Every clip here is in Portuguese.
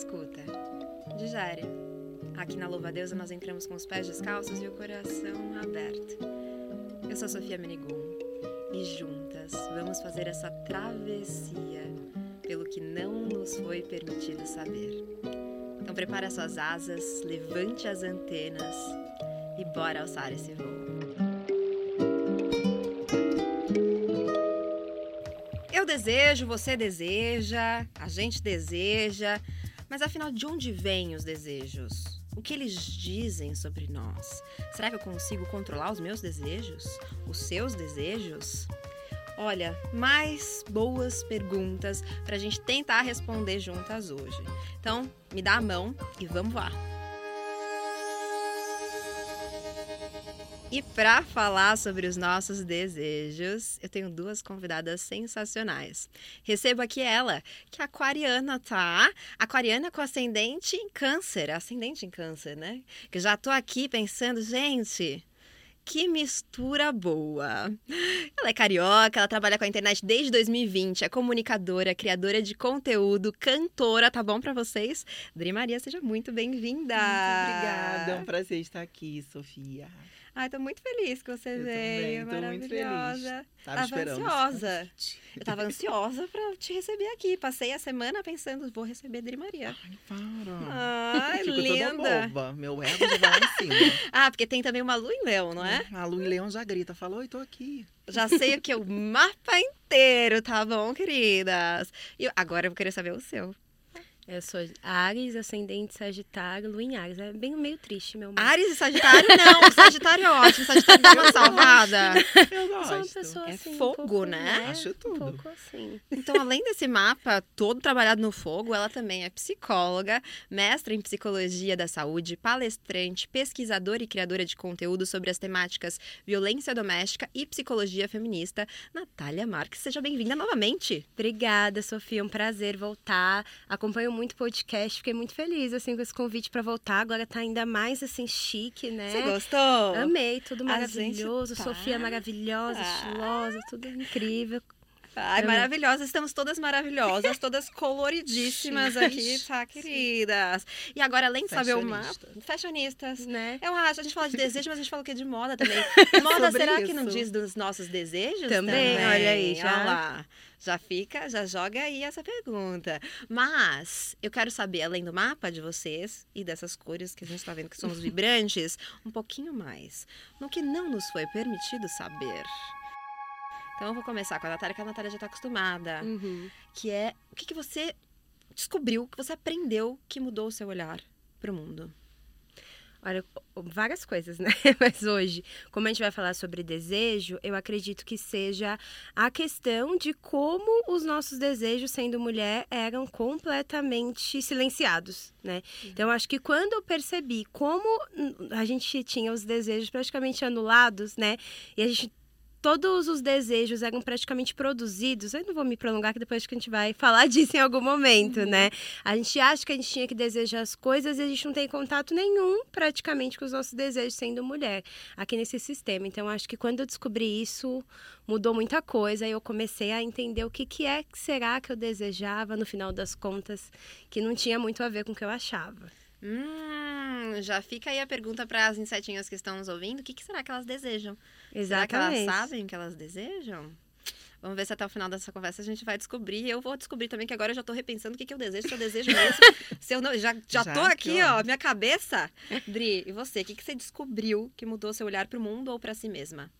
escuta, digere. Aqui na Louva Deusa nós entramos com os pés descalços e o coração aberto. Eu sou Sofia Menigum e juntas vamos fazer essa travessia pelo que não nos foi permitido saber. Então prepare suas asas, levante as antenas e bora alçar esse voo. Eu desejo, você deseja, a gente deseja, mas afinal de onde vêm os desejos? O que eles dizem sobre nós? Será que eu consigo controlar os meus desejos? Os seus desejos? Olha, mais boas perguntas para a gente tentar responder juntas hoje. Então, me dá a mão e vamos lá! E para falar sobre os nossos desejos, eu tenho duas convidadas sensacionais. Recebo aqui ela, que é aquariana, tá? Aquariana com ascendente em câncer, ascendente em câncer, né? Que já tô aqui pensando, gente, que mistura boa! Ela é carioca, ela trabalha com a internet desde 2020, é comunicadora, criadora de conteúdo, cantora, tá bom para vocês? Dri Maria, seja muito bem-vinda! Muito obrigada, é um prazer estar aqui, Sofia. Ai, tô muito feliz que você eu veio. Também, maravilhosa. Tava, tava ansiosa. Eu tava ansiosa pra te receber aqui. Passei a semana pensando, vou receber Dri Maria. Ai, para. Ai, Fico linda. Boba. Meu ego já vai em cima. ah, porque tem também uma lua em leão, não é? A lua em leão já grita, falou, oi, tô aqui. Já sei o que? O mapa inteiro, tá bom, queridas? E agora eu vou querer saber o seu. Eu sou Ares, ascendente Sagitário, Lua em Ares. É bem meio triste, meu mapa. Ares e Sagitário, não. Sagitário é ótimo. Sagitário dá uma salvada. Eu gosto. Sou uma pessoa É assim, um fogo, pouco, né? Acho tudo. Um pouco assim. Então, além desse mapa todo trabalhado no fogo, ela também é psicóloga, mestra em psicologia da saúde, palestrante, pesquisadora e criadora de conteúdo sobre as temáticas violência doméstica e psicologia feminista. Natália Marques, seja bem-vinda novamente. Obrigada, Sofia. Um prazer voltar. Acompanho muito podcast. Fiquei muito feliz assim com esse convite para voltar. Agora tá ainda mais assim chique, né? Você gostou? Amei, tudo maravilhoso. tá. Sofia maravilhosa, Ah. estilosa, tudo incrível. Ai, Eu- maravilhosas, estamos todas maravilhosas, todas coloridíssimas aqui, tá, queridas? E agora, além de saber o mapa, Fashionista. fashionistas. Né? Eu acho, a gente fala de desejo, mas a gente fala o que de moda também. Moda, será que não isso. diz dos nossos desejos? Também, olha aí, já. Olha lá. Já fica, já joga aí essa pergunta. Mas eu quero saber, além do mapa de vocês e dessas cores que a gente tá vendo que somos vibrantes, um pouquinho mais no que não nos foi permitido saber. Então eu vou começar com a Natália, que a Natália já tá acostumada. Uhum. Que é o que, que você descobriu, que você aprendeu que mudou o seu olhar pro mundo. Olha, várias coisas, né? Mas hoje, como a gente vai falar sobre desejo, eu acredito que seja a questão de como os nossos desejos, sendo mulher, eram completamente silenciados, né? Então, eu acho que quando eu percebi como a gente tinha os desejos praticamente anulados, né? E a gente todos os desejos eram praticamente produzidos. Eu não vou me prolongar, que depois acho que a gente vai falar disso em algum momento, né? A gente acha que a gente tinha que desejar as coisas e a gente não tem contato nenhum praticamente com os nossos desejos sendo mulher aqui nesse sistema. Então, acho que quando eu descobri isso, mudou muita coisa e eu comecei a entender o que, que é que será que eu desejava, no final das contas, que não tinha muito a ver com o que eu achava. Hum, já fica aí a pergunta para as insetinhas que estão nos ouvindo: o que, que será que elas desejam? Será Exatamente. que elas sabem o que elas desejam? Vamos ver se até o final dessa conversa a gente vai descobrir. Eu vou descobrir também que agora eu já tô repensando o que, que eu desejo, se eu desejo mesmo. se eu não, já, já, Já tô aqui, ó, minha cabeça. Dri, e você? O que, que você descobriu que mudou seu olhar pro mundo ou para si mesma?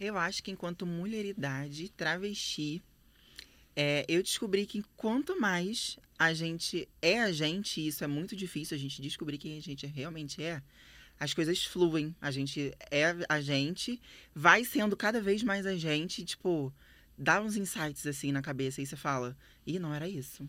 Eu acho que enquanto mulheridade, travesti, é, eu descobri que quanto mais a gente é a gente, e isso é muito difícil a gente descobrir quem a gente realmente é, as coisas fluem. A gente é a gente, vai sendo cada vez mais a gente, tipo, dá uns insights assim na cabeça e você fala, ih, não era isso.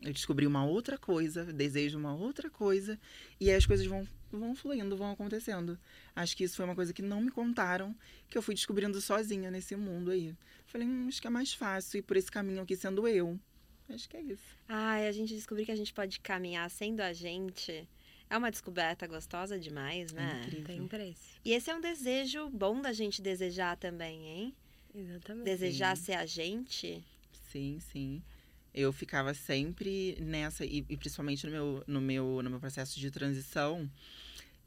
Eu descobri uma outra coisa, desejo uma outra coisa, e aí as coisas vão, vão fluindo, vão acontecendo. Acho que isso foi uma coisa que não me contaram, que eu fui descobrindo sozinha nesse mundo aí. Falei, hum, acho que é mais fácil ir por esse caminho aqui sendo eu. Acho que é isso. Ai, a gente descobriu que a gente pode caminhar sendo a gente. É uma descoberta gostosa demais, né? É incrível. Tem preço. E esse é um desejo bom da gente desejar também, hein? Exatamente. Desejar Sim. ser a gente. Sim, sim. eu ficava sempre nessa, e, e principalmente no meu, no, meu, no meu processo de transição,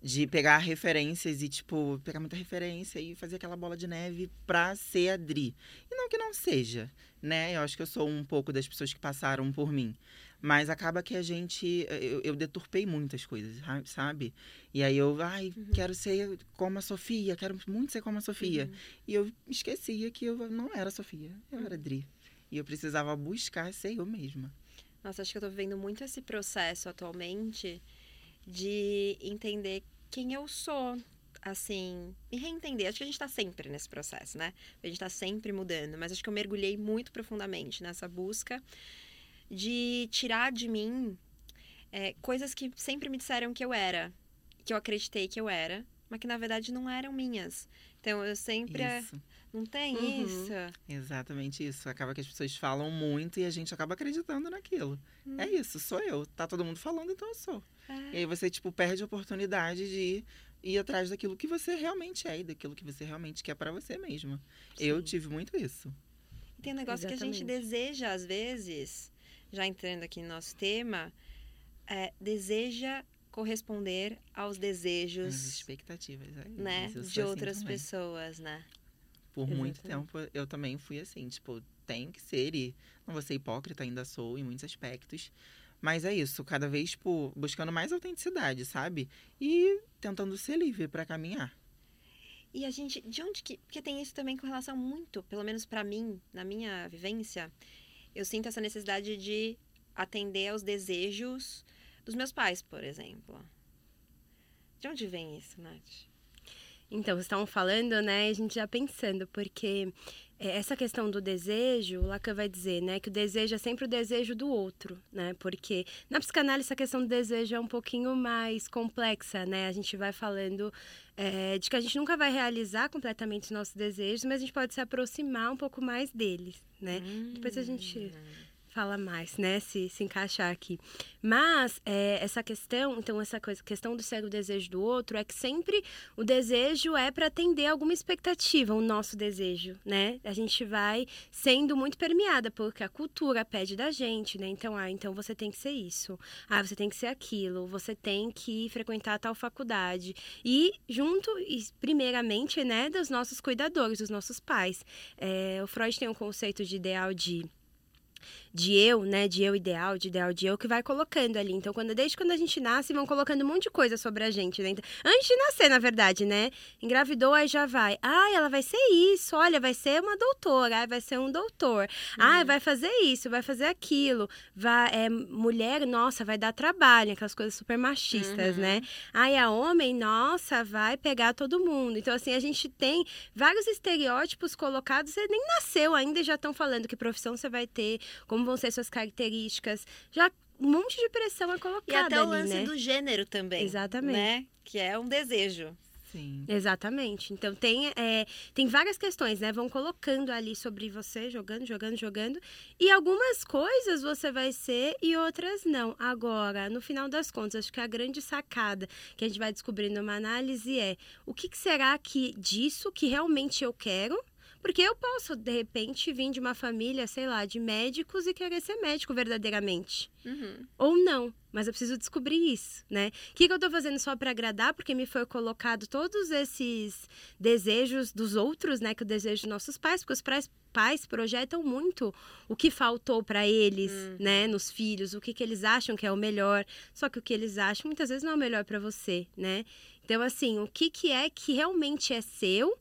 de pegar referências e, tipo, pegar muita referência e fazer aquela bola de neve pra ser a Dri. E não que não seja, né? Eu acho que eu sou um pouco das pessoas que passaram por mim. Mas acaba que a gente. Eu, eu deturpei muitas coisas, sabe? E aí eu, ai, uhum. quero ser como a Sofia, quero muito ser como a Sofia. Uhum. E eu esquecia que eu não era a Sofia, eu era a Dri. E eu precisava buscar ser eu mesma. Nossa, acho que eu tô vivendo muito esse processo atualmente de entender quem eu sou, assim, me reentender. Acho que a gente tá sempre nesse processo, né? A gente tá sempre mudando, mas acho que eu mergulhei muito profundamente nessa busca de tirar de mim é, coisas que sempre me disseram que eu era, que eu acreditei que eu era, mas que na verdade não eram minhas. Então eu sempre. Isso. Não tem uhum. isso? Exatamente isso. Acaba que as pessoas falam muito e a gente acaba acreditando naquilo. É hum. É isso, sou eu. Tá todo mundo falando, então eu sou. É. E aí você, tipo, perde a oportunidade de ir atrás daquilo que você realmente é e daquilo que você realmente quer para você mesma. Sim. Eu tive muito isso. Tem um negócio Exatamente. que a gente deseja, às vezes, já entrando aqui no nosso tema, é, deseja corresponder aos desejos. As expectativas, é, né? De assim outras assim pessoas, né? Por Exatamente. muito tempo eu também fui assim, tipo, tenho que ser e não vou ser hipócrita, ainda sou em muitos aspectos. Mas é isso, cada vez tipo, buscando mais autenticidade, sabe? E tentando ser livre para caminhar. E a gente, de onde que. Porque tem isso também com relação muito, pelo menos para mim, na minha vivência, eu sinto essa necessidade de atender aos desejos dos meus pais, por exemplo. De onde vem isso, Nath? Então, vocês estavam falando, né? A gente já pensando, porque essa questão do desejo, o Lacan vai dizer, né, que o desejo é sempre o desejo do outro, né? Porque na psicanálise essa questão do desejo é um pouquinho mais complexa, né? A gente vai falando é, de que a gente nunca vai realizar completamente os nossos desejos, mas a gente pode se aproximar um pouco mais deles, né? Hum. Depois a gente fala mais, né? Se, se encaixar aqui. Mas é, essa questão, então, essa coisa, questão do ser o desejo do outro é que sempre o desejo é para atender alguma expectativa, o nosso desejo, né? A gente vai sendo muito permeada, porque a cultura pede da gente, né? Então, ah, então você tem que ser isso. Ah, você tem que ser aquilo. Você tem que frequentar tal faculdade. E junto, e primeiramente, né, dos nossos cuidadores, dos nossos pais. É, o Freud tem um conceito de ideal de de eu, né, de eu ideal, de ideal de eu, que vai colocando ali. Então, quando, desde quando a gente nasce, vão colocando um monte de coisa sobre a gente, né? Então, antes de nascer, na verdade, né? Engravidou, aí já vai. Ah, ela vai ser isso, olha, vai ser uma doutora, vai ser um doutor. Uhum. Ah, vai fazer isso, vai fazer aquilo. Vai, é, mulher, nossa, vai dar trabalho, aquelas coisas super machistas, uhum. né? Aí a homem, nossa, vai pegar todo mundo. Então, assim, a gente tem vários estereótipos colocados, você nem nasceu ainda e já estão falando que profissão você vai ter, como vão ser suas características. Já um monte de pressão é colocada. E até ali, o lance né? do gênero também. Exatamente. Né? Que é um desejo. Sim. Exatamente. Então tem, é, tem várias questões, né? Vão colocando ali sobre você, jogando, jogando, jogando. E algumas coisas você vai ser e outras não. Agora, no final das contas, acho que a grande sacada que a gente vai descobrindo numa análise é o que, que será que disso que realmente eu quero porque eu posso, de repente, vir de uma família, sei lá, de médicos e querer ser médico verdadeiramente. Uhum. Ou não. Mas eu preciso descobrir isso, né? O que, que eu estou fazendo só para agradar? Porque me foi colocado todos esses desejos dos outros, né? Que o desejo dos nossos pais, porque os pais, pais projetam muito o que faltou para eles, uhum. né? Nos filhos, o que, que eles acham que é o melhor. Só que o que eles acham muitas vezes não é o melhor para você, né? Então, assim, o que, que é que realmente é seu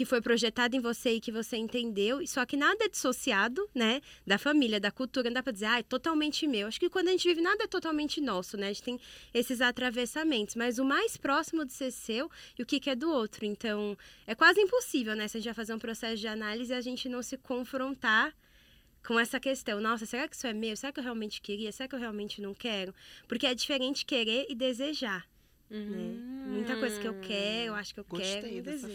que foi projetado em você e que você entendeu, só que nada é dissociado, né, da família, da cultura, não dá para dizer, ah, é totalmente meu. Acho que quando a gente vive, nada é totalmente nosso, né, a gente tem esses atravessamentos, mas o mais próximo de ser seu e o que, que é do outro. Então, é quase impossível, né, se a gente vai fazer um processo de análise a gente não se confrontar com essa questão, nossa, será que isso é meu? Será que eu realmente queria? Será que eu realmente não quero? Porque é diferente querer e desejar. Uhum. Né? Muita coisa que eu quero, eu acho que eu Gostei quero. Dessa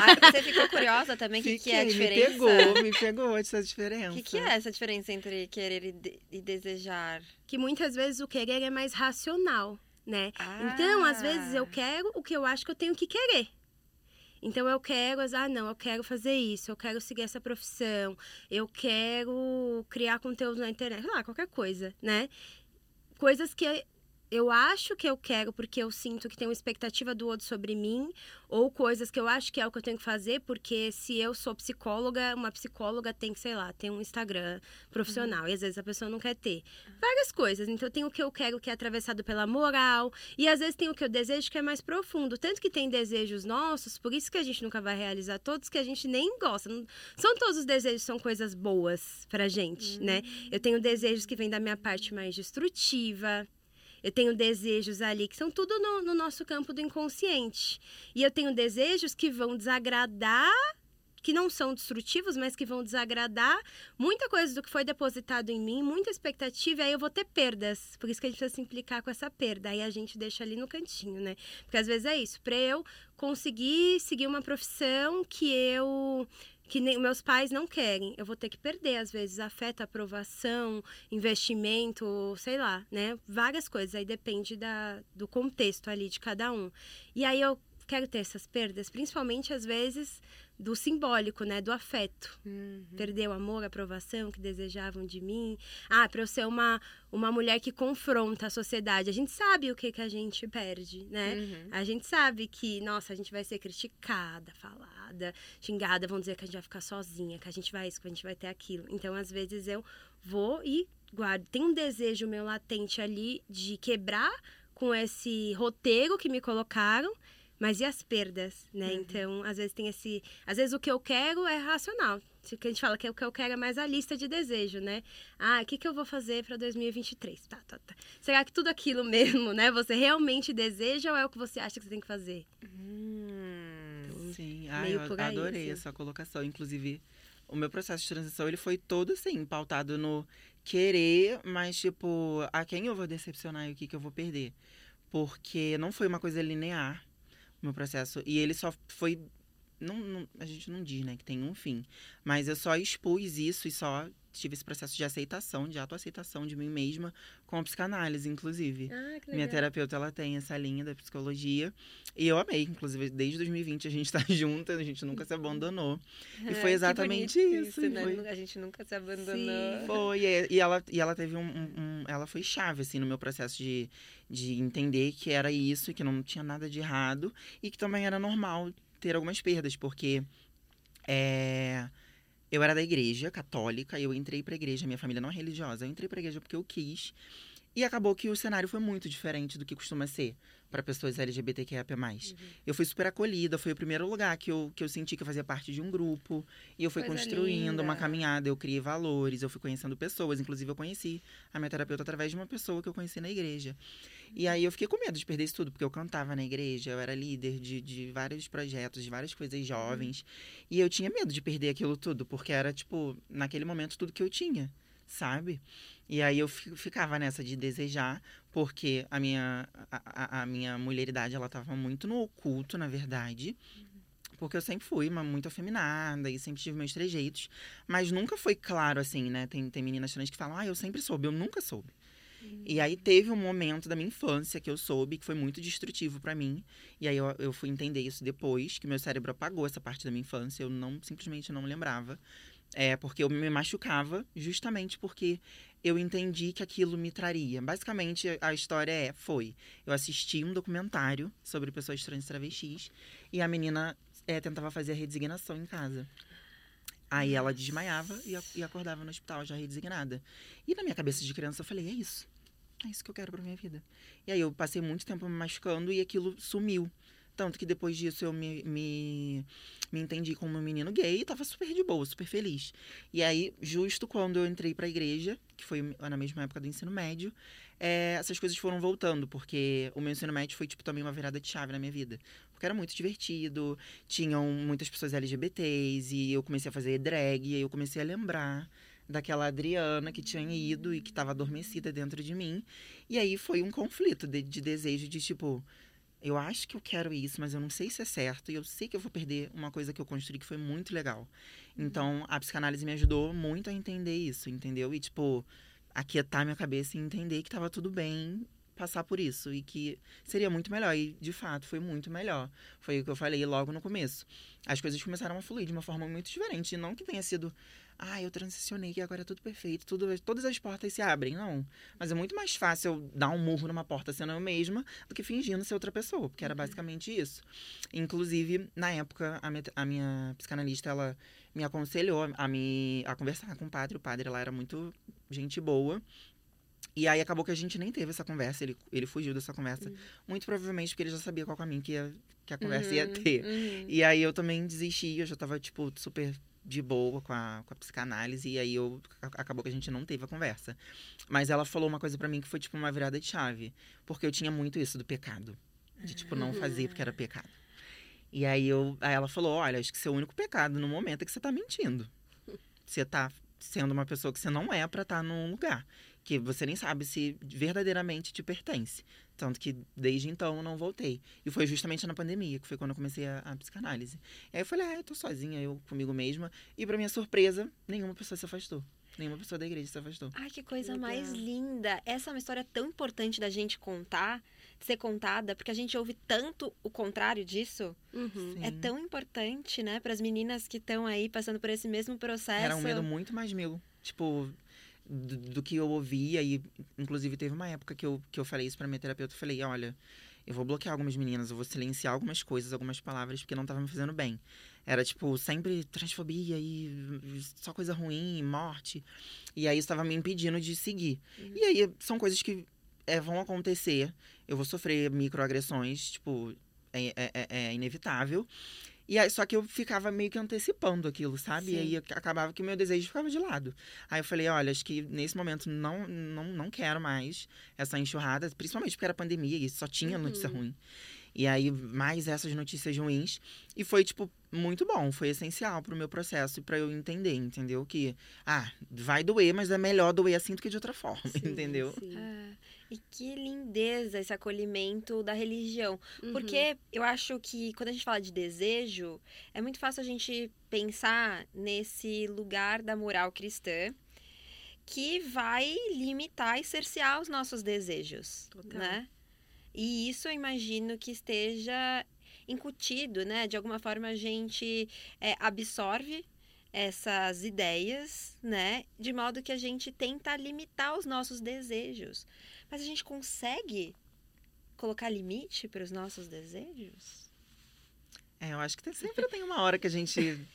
ah, você ficou curiosa também? O que, que é a diferença? Me pegou, me pegou essa diferença. O que, que, é essa diferença entre querer e, de e, desejar? Que muitas vezes o querer é mais racional, né? Ah. Então, às vezes eu quero o que eu acho que eu tenho que querer. Então eu quero, ah, não, eu quero fazer isso, eu quero seguir essa profissão, eu quero criar conteúdo na internet, sei lá, qualquer coisa, né? Coisas que eu acho que eu quero porque eu sinto que tem uma expectativa do outro sobre mim, ou coisas que eu acho que é o que eu tenho que fazer, porque se eu sou psicóloga, uma psicóloga tem que, sei lá, ter um Instagram profissional, uhum. e às vezes a pessoa não quer ter. Várias coisas. Então tem o que eu quero que é atravessado pela moral, e às vezes tem o que eu desejo que é mais profundo. Tanto que tem desejos nossos, por isso que a gente nunca vai realizar todos, que a gente nem gosta. Não, são todos os desejos, são coisas boas pra gente, uhum. né? Eu tenho desejos que vêm da minha parte mais destrutiva, eu tenho desejos ali que são tudo no, no nosso campo do inconsciente. E eu tenho desejos que vão desagradar que não são destrutivos, mas que vão desagradar muita coisa do que foi depositado em mim, muita expectativa, e aí eu vou ter perdas. Por isso que a gente precisa se implicar com essa perda. Aí a gente deixa ali no cantinho, né? Porque às vezes é isso. Para eu conseguir seguir uma profissão que eu que nem, meus pais não querem. Eu vou ter que perder, às vezes, afeto, aprovação, investimento, sei lá, né? Várias coisas. Aí depende da, do contexto ali de cada um. E aí eu quero ter essas perdas, principalmente às vezes do simbólico, né, do afeto. Uhum. Perder o amor, a aprovação que desejavam de mim. Ah, para eu ser uma uma mulher que confronta a sociedade. A gente sabe o que que a gente perde, né? Uhum. A gente sabe que, nossa, a gente vai ser criticada, falada, xingada, vão dizer que a gente vai ficar sozinha, que a gente vai isso, que a gente vai ter aquilo. Então, às vezes eu vou e guardo. Tem um desejo meu latente ali de quebrar com esse roteiro que me colocaram mas e as perdas, né? Uhum. Então, às vezes tem esse. Às vezes o que eu quero é racional. O que a gente fala que é o que eu quero é mais a lista de desejo, né? Ah, o que, que eu vou fazer para 2023? Tá, tá, tá. Será que tudo aquilo mesmo, né? Você realmente deseja ou é o que você acha que você tem que fazer? Hum, então, sim, ah, eu adorei aí, assim. essa colocação. Inclusive, o meu processo de transição ele foi todo assim, pautado no querer, mas tipo, a quem eu vou decepcionar e o que, que eu vou perder. Porque não foi uma coisa linear meu processo. E ele só foi. Não, não, a gente não diz, né, que tem um fim. Mas eu só expus isso e só tive esse processo de aceitação, de autoaceitação de mim mesma, com a psicanálise, inclusive. Ah, Minha terapeuta, ela tem essa linha da psicologia. E eu amei, inclusive, desde 2020 a gente tá junta, a gente nunca se abandonou. E foi exatamente isso. isso né? foi... A gente nunca se abandonou. Sim, foi. E ela, e ela teve um, um, Ela foi chave, assim, no meu processo de, de entender que era isso, que não tinha nada de errado. E que também era normal ter algumas perdas, porque... É eu era da igreja católica, eu entrei pra igreja, minha família não é religiosa, eu entrei pra igreja porque eu quis. E acabou que o cenário foi muito diferente do que costuma ser para pessoas LGBTQIA+. Uhum. Eu fui super acolhida, foi o primeiro lugar que eu, que eu senti que eu fazia parte de um grupo. E eu fui Coisa construindo linda. uma caminhada, eu criei valores, eu fui conhecendo pessoas. Inclusive, eu conheci a minha terapeuta através de uma pessoa que eu conheci na igreja. E aí eu fiquei com medo de perder isso tudo, porque eu cantava na igreja, eu era líder de, de vários projetos, de várias coisas jovens. Uhum. E eu tinha medo de perder aquilo tudo, porque era, tipo, naquele momento, tudo que eu tinha, sabe? E aí eu ficava nessa de desejar, porque a minha, a, a minha mulheridade, ela tava muito no oculto, na verdade. Porque eu sempre fui uma muito afeminada e sempre tive meus trejeitos. Mas nunca foi claro, assim, né? Tem, tem meninas trans que falam, ah, eu sempre soube. Eu nunca soube. E aí teve um momento da minha infância que eu soube que foi muito destrutivo para mim. E aí eu, eu fui entender isso depois, que meu cérebro apagou essa parte da minha infância. Eu não simplesmente não lembrava. É porque eu me machucava justamente porque eu entendi que aquilo me traria. Basicamente, a história é, foi, eu assisti um documentário sobre pessoas trans e travestis e a menina é, tentava fazer a redesignação em casa. Aí ela desmaiava e, acordava no hospital já redesignada. E na minha cabeça de criança eu falei, é isso. É isso que eu quero pra minha vida. E aí eu passei muito tempo me machucando e aquilo sumiu. Tanto que depois disso eu me, me, me entendi como um menino gay e tava super de boa, super feliz. E aí, justo quando eu entrei pra igreja, que foi na mesma época do ensino médio, é, essas coisas foram voltando, porque o meu ensino médio foi, tipo, também uma virada de chave na minha vida. Porque era muito divertido, tinham muitas pessoas LGBTs, e eu comecei a fazer drag, e aí eu comecei a lembrar daquela Adriana que tinha ido e que estava adormecida dentro de mim. E aí foi um conflito de, de desejo de, tipo, eu acho que eu quero isso, mas eu não sei se é certo. E eu sei que eu vou perder uma coisa que eu construí que foi muito legal. Uhum. Então, a psicanálise me ajudou muito a entender isso, entendeu? E, tipo, aquietar minha cabeça e entender que tava tudo bem passar por isso e que seria muito melhor. E, de fato, foi muito melhor. Foi o que eu falei logo no começo. As coisas começaram a fluir de uma forma muito diferente. E não que tenha sido, ah, eu transicionei e agora é tudo perfeito, tudo, todas as portas se abrem. Não. Mas é muito mais fácil eu dar um murro numa porta sendo eu mesma do que fingindo ser outra pessoa, porque era basicamente isso. Inclusive, na época, a minha, a minha psicanalista, ela me aconselhou a, me, a conversar com o padre. O padre, lá era muito gente boa. E aí acabou que a gente nem teve essa conversa, ele, ele fugiu dessa conversa. Uhum. Muito provavelmente porque ele já sabia qual caminho que, ia, que a conversa uhum, ia ter. Uhum. E aí eu também desisti, eu já tava, tipo, super de boa com a, com a psicanálise. E aí eu acabou que a gente não teve a conversa. Mas ela falou uma coisa para mim que foi, tipo, uma virada de chave. Porque eu tinha muito isso do pecado. De, tipo, não fazer porque era pecado. E aí, eu, aí ela falou: olha, acho que seu único pecado no momento é que você tá mentindo. Você tá sendo uma pessoa que você não é para estar tá num lugar que você nem sabe se verdadeiramente te pertence. Tanto que desde então eu não voltei. E foi justamente na pandemia, que foi quando eu comecei a, a psicanálise. E aí eu falei, ah, eu tô sozinha, eu comigo mesma. E para minha surpresa, nenhuma pessoa se afastou. Nenhuma pessoa da igreja se afastou. Ai, que coisa Legal. mais linda. Essa é uma história tão importante da gente contar, ser contada, porque a gente ouve tanto o contrário disso. Uhum. É tão importante, né, para as meninas que estão aí passando por esse mesmo processo. Era um medo muito mais meu. Tipo, do, do, que eu ouvia. E, inclusive, teve uma época que eu, que eu falei isso pra minha terapeuta. Eu falei, olha, eu vou bloquear algumas meninas, eu vou silenciar algumas coisas, algumas palavras, porque não tava me fazendo bem. Era, tipo, sempre transfobia e só coisa ruim, morte. E aí, isso tava me impedindo de seguir. Uhum. E aí, são coisas que é, vão acontecer. Eu vou sofrer microagressões, tipo, é, é, é, é inevitável. E aí, só que eu ficava meio que antecipando aquilo, sabe? Sim. E aí acabava que o meu desejo ficava de lado. Aí eu falei, olha, acho que nesse momento não, não, não quero mais essa enxurrada, principalmente porque era pandemia e só tinha uhum. notícia ruim. E aí, mais essas notícias ruins. E foi, tipo, muito bom. Foi essencial pro meu processo e pra eu entender, entendeu? Que, ah, vai doer, mas é melhor doer assim do que de outra forma, sim, entendeu? Sim. É. E que lindeza esse acolhimento da religião. Uhum. Porque eu acho que quando a gente fala de desejo, é muito fácil a gente pensar nesse lugar da moral cristã que vai limitar e cercear os nossos desejos, Total. né? E isso eu imagino que esteja incutido, né? De alguma forma a gente é, absorve essas ideias, né? De modo que a gente tenta limitar os nossos desejos. Mas a gente consegue colocar limite para os nossos desejos? É, eu acho que sempre tem uma hora que a gente.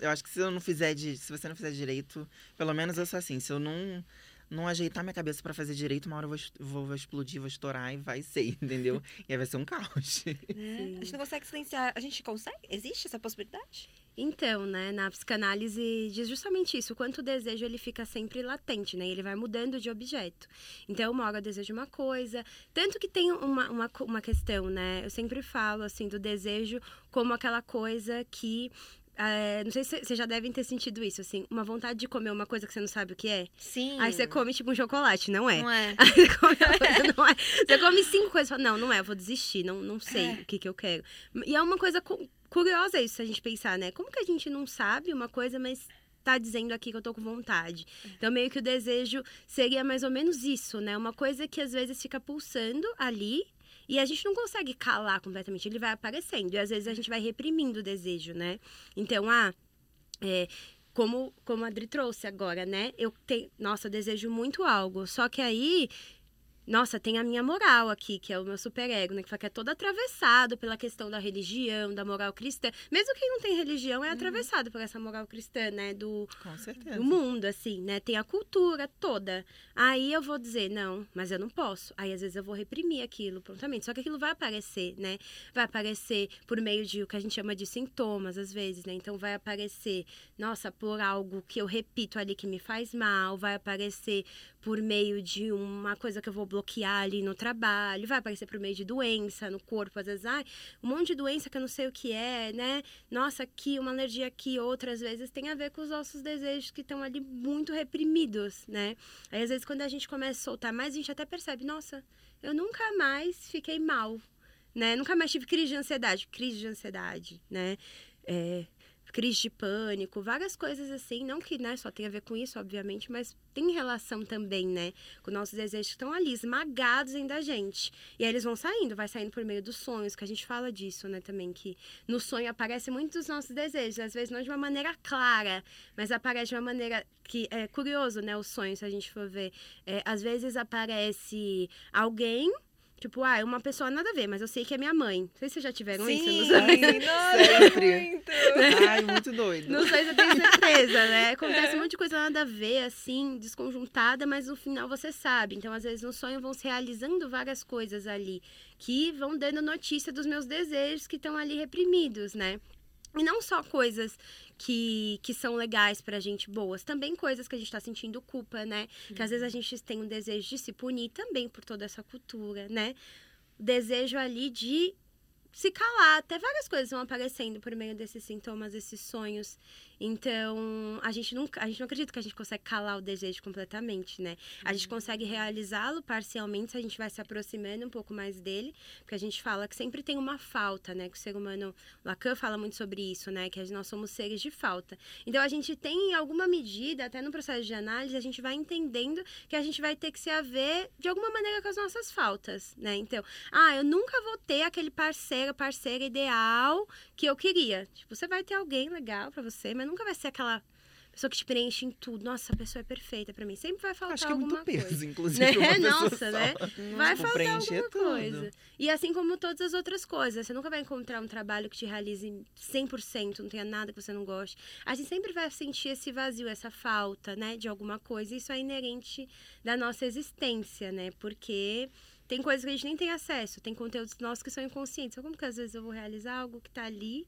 Eu acho que se eu não fizer de, se você não fizer direito, pelo menos eu sou assim, se eu não não ajeitar minha cabeça para fazer direito, uma hora eu vou, vou, vou, explodir, vou estourar e vai ser, entendeu? e aí vai ser um caos. É, a gente não consegue silenciar. A gente consegue? Existe essa possibilidade? Então, né, na psicanálise diz justamente isso, o quanto o desejo ele fica sempre latente, né, ele vai mudando de objeto. Então, uma hora eu desejo uma coisa, tanto que tem uma, uma, uma questão, né, eu sempre falo, assim, do desejo como aquela coisa que é, não sei se vocês já devem ter sentido isso, assim, uma vontade de comer uma coisa que você não sabe o que é. Sim. Aí você come tipo um chocolate, não é? Não é. Aí você come, coisa, não é. Você come cinco coisas e fala, não, não é, eu vou desistir, não, não sei é. o que, que eu quero. E é uma coisa curiosa isso, se a gente pensar, né? Como que a gente não sabe uma coisa, mas tá dizendo aqui que eu tô com vontade. Então, meio que o desejo seria mais ou menos isso, né? Uma coisa que às vezes fica pulsando ali e a gente não consegue calar completamente, ele vai aparecendo. E às vezes a gente vai reprimindo o desejo, né? Então, ah, é, como, como a Adri trouxe agora, né? Eu tenho, nossa, eu desejo muito algo. Só que aí nossa, tem a minha moral aqui, que é o meu superego, né? Que é todo atravessado pela questão da religião, da moral cristã. Mesmo quem não tem religião é uhum. atravessado por essa moral cristã, né? Do, Com certeza. do mundo, assim, né? Tem a cultura toda. Aí eu vou dizer, não, mas eu não posso. Aí às vezes eu vou reprimir aquilo prontamente. Só que aquilo vai aparecer, né? Vai aparecer por meio de o que a gente chama de sintomas, às vezes, né? Então vai aparecer, nossa, por algo que eu repito ali que me faz mal, vai aparecer por meio de uma coisa que eu vou bloquear ali no trabalho, vai aparecer por meio de doença no corpo, às vezes, ai, um monte de doença que eu não sei o que é, né? Nossa, aqui, uma alergia aqui, outras vezes tem a ver com os nossos desejos que estão ali muito reprimidos, né? Aí, às vezes, quando a gente começa a soltar mais, a gente até percebe, nossa, eu nunca mais fiquei mal, né? Nunca mais tive crise de ansiedade, crise de ansiedade, né? É, crise de pânico, várias coisas assim, não que né, só tenha a ver com isso, obviamente, mas tem relação também, né, com nossos desejos que estão ali esmagados dentro da gente. E aí eles vão saindo, vai saindo por meio dos sonhos, que a gente fala disso, né, também, que no sonho aparece muito dos nossos desejos, às vezes não de uma maneira clara, mas aparece de uma maneira que é curioso, né, os sonhos, se a gente for ver. É, às vezes aparece alguém Tipo, ah, é uma pessoa nada a ver, mas eu sei que é minha mãe. Não sei se vocês já tiveram Sim, isso. Não sei. Sempre. muito. Ai, muito doido. Não sei se eu tenho certeza, né? Acontece um monte de coisa nada a ver, assim, desconjuntada, mas no final você sabe. Então, às vezes, no sonho vão se realizando várias coisas ali que vão dando notícia dos meus desejos que estão ali reprimidos, né? E não só coisas que, que são legais pra gente, boas, também coisas que a gente tá sentindo culpa, né? Que às vezes a gente tem um desejo de se punir também por toda essa cultura, né? O desejo ali de se calar, até várias coisas vão aparecendo por meio desses sintomas, desses sonhos. Então, a gente nunca, a gente não acredita que a gente consegue calar o desejo completamente, né? A gente consegue realizá-lo parcialmente se a gente vai se aproximando um pouco mais dele, porque a gente fala que sempre tem uma falta, né? Que o ser humano, Lacan fala muito sobre isso, né? Que nós somos seres de falta. Então, a gente tem em alguma medida, até no processo de análise, a gente vai entendendo que a gente vai ter que se haver de alguma maneira com as nossas faltas, né? Então, ah, eu nunca vou ter aquele parceiro, parceira ideal que eu queria. Tipo, você vai ter alguém legal para você, mas nunca vai ser aquela pessoa que te preenche em tudo. Nossa, a pessoa é perfeita para mim. Sempre vai faltar Acho que é alguma muito peso, coisa. inclusive. Né? Nossa, né? Vai Tipo, faltar alguma tudo. coisa. E assim como todas as outras coisas. Você nunca vai encontrar um trabalho que te realize 100%, não tenha nada que você não goste. A gente sempre vai sentir esse vazio, essa falta, né, de alguma coisa. Isso é inerente da nossa existência, né? Porque tem coisas que a gente nem tem acesso, tem conteúdos nossos que são inconscientes. Então, como que às vezes eu vou realizar algo que tá ali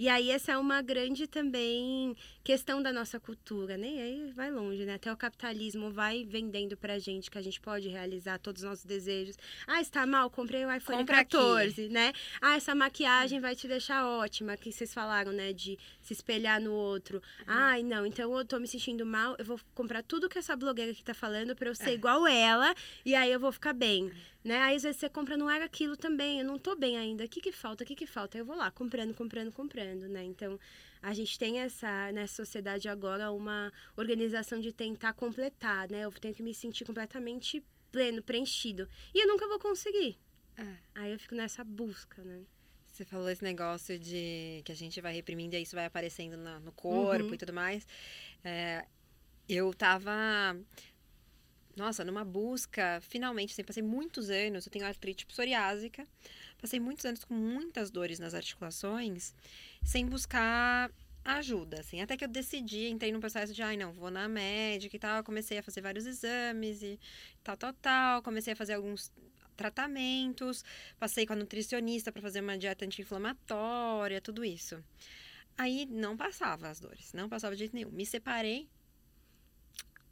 e aí essa é uma grande também questão da nossa cultura, né? E aí vai longe, né? Até o capitalismo vai vendendo pra gente que a gente pode realizar todos os nossos desejos. Ah, está mal, comprei o iPhone Compra aqui. 14, né? Ah, essa maquiagem vai te deixar ótima, que vocês falaram, né, de se espelhar no outro. Ai, não, então eu tô me sentindo mal, eu vou comprar tudo que essa blogueira aqui tá falando pra eu ser igual ela e aí eu vou ficar bem. Né? Aí às vezes você compra, não era aquilo também, eu não tô bem ainda. O que que falta? O que que falta? Eu vou lá, comprando, comprando, comprando, né? Então, a gente tem essa, nessa sociedade agora, uma organização de tentar completar, né? Eu tenho que me sentir completamente pleno, preenchido. E eu nunca vou conseguir. É. Aí eu fico nessa busca, né? Você falou esse negócio de que a gente vai reprimindo e isso vai aparecendo na- no corpo Uhum. e tudo mais. É, eu tava, nossa, numa busca, finalmente, assim, passei muitos anos, eu tenho artrite psoriásica, passei muitos anos com muitas dores nas articulações, sem buscar ajuda, assim, até que eu decidi, entrei num processo de, ai, não, vou na médica e tal, comecei a fazer vários exames e tal, tal, tal, comecei a fazer alguns tratamentos, passei com a nutricionista para fazer uma dieta anti-inflamatória, tudo isso. Aí não passava as dores, não passava de jeito nenhum. Me separei,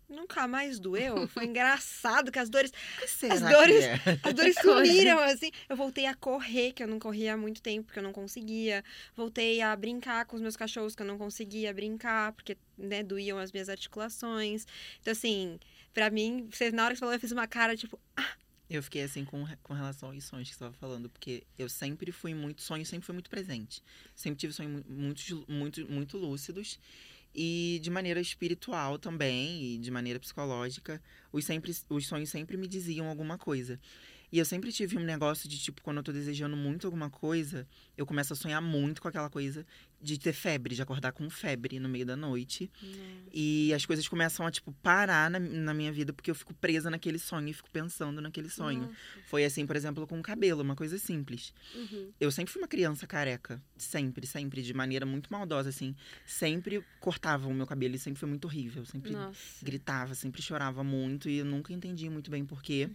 nunca mais doeu. Foi engraçado que as dores, que As dores- é? as dores sumiram assim. Eu voltei a correr, que eu não corria há muito tempo, porque eu não conseguia. Voltei a brincar com os meus cachorros, que eu não conseguia brincar, porque né, doíam as minhas articulações. Então assim, pra mim, você, na hora que você falou, eu fiz uma cara tipo, Eu fiquei assim com, com relação aos sonhos que você estava falando, porque eu sempre fui muito. Sonho sempre foi muito presente. Sempre tive sonhos mu- muito, muito, muito lúcidos. E de maneira espiritual também, e de maneira psicológica, os, sempre, os sonhos sempre me diziam alguma coisa. E eu sempre tive um negócio de, tipo, quando eu tô desejando muito alguma coisa, eu começo a sonhar muito com aquela coisa de ter febre, de acordar com febre no meio da noite. E as coisas começam a, tipo, parar na, na minha vida, porque eu fico presa naquele sonho e fico pensando naquele sonho. Nossa. Foi assim, por exemplo, com o cabelo, uma coisa simples. Uhum. Eu sempre fui uma criança careca. Sempre, sempre, de maneira muito maldosa, assim. Sempre cortavam o meu cabelo e sempre foi muito horrível. Sempre nossa. gritava, sempre chorava muito e eu nunca entendi muito bem porquê.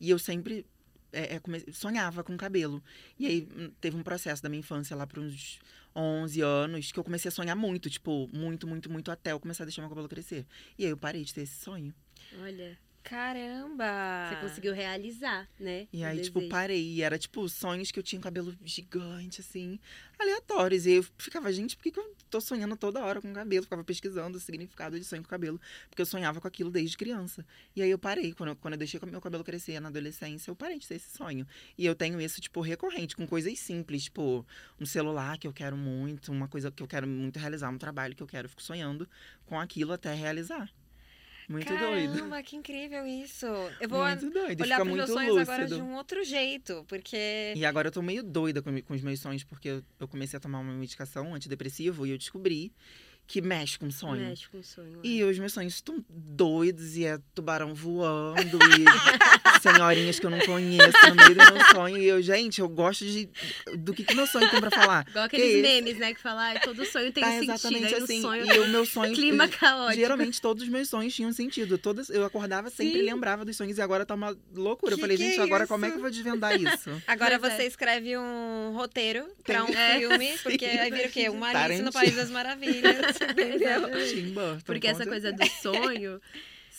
E eu sempre é, é, sonhava com cabelo. E aí hum, teve um processo da minha infância lá para uns 11 anos que eu comecei a sonhar muito, tipo, muito, muito, muito até eu começar a deixar meu cabelo crescer. E aí eu parei de ter esse sonho. Olha. Caramba! Você conseguiu realizar, né? E aí, tipo, desejo. parei. E era, tipo, sonhos que eu tinha um cabelo gigante, assim, aleatórios. E eu ficava, gente, por que, que eu tô sonhando toda hora com cabelo? Ficava pesquisando o significado de sonho com cabelo. Porque eu sonhava com aquilo desde criança. E aí eu parei. Quando eu, quando eu deixei o meu cabelo crescer na adolescência, eu parei de ter esse sonho. E eu tenho isso, tipo, recorrente, com coisas simples, tipo, um celular que eu quero muito, uma coisa que eu quero muito realizar, um trabalho que eu quero, eu fico sonhando com aquilo até realizar. Muito doido. Caramba, que incrível isso! Eu vou Muito doido. Olhar para meus muito sonhos agora de lúcido. um outro jeito, porque E agora eu tô meio doida com, com os meus sonhos, porque eu, eu comecei a tomar uma medicação antidepressivo e eu descobri que mexe com sonho. Mexe com o sonho. é. E os meus sonhos estão doidos, e é tubarão voando, e senhorinhas que eu não conheço no meio do meu sonho. E eu, gente, eu gosto de. Do que, que meu sonho tem pra falar. Igual Que aqueles isso? memes, né? Que falam, ah, todo sonho tem Tá um sentido. exatamente no assim. sonho, E o meu sonho. clima caótico. Geralmente todos os meus sonhos tinham sentido. Todas, eu acordava sempre Sim. lembrava dos sonhos e agora tá uma loucura. Que eu falei, que gente, é agora como é que eu vou desvendar isso? agora é. você escreve um roteiro para um Tem- É. filme, porque aí vira o quê? Uma Alice no. País das Maravilhas, entendeu? Tim Burton, Porque essa coisa do sonho,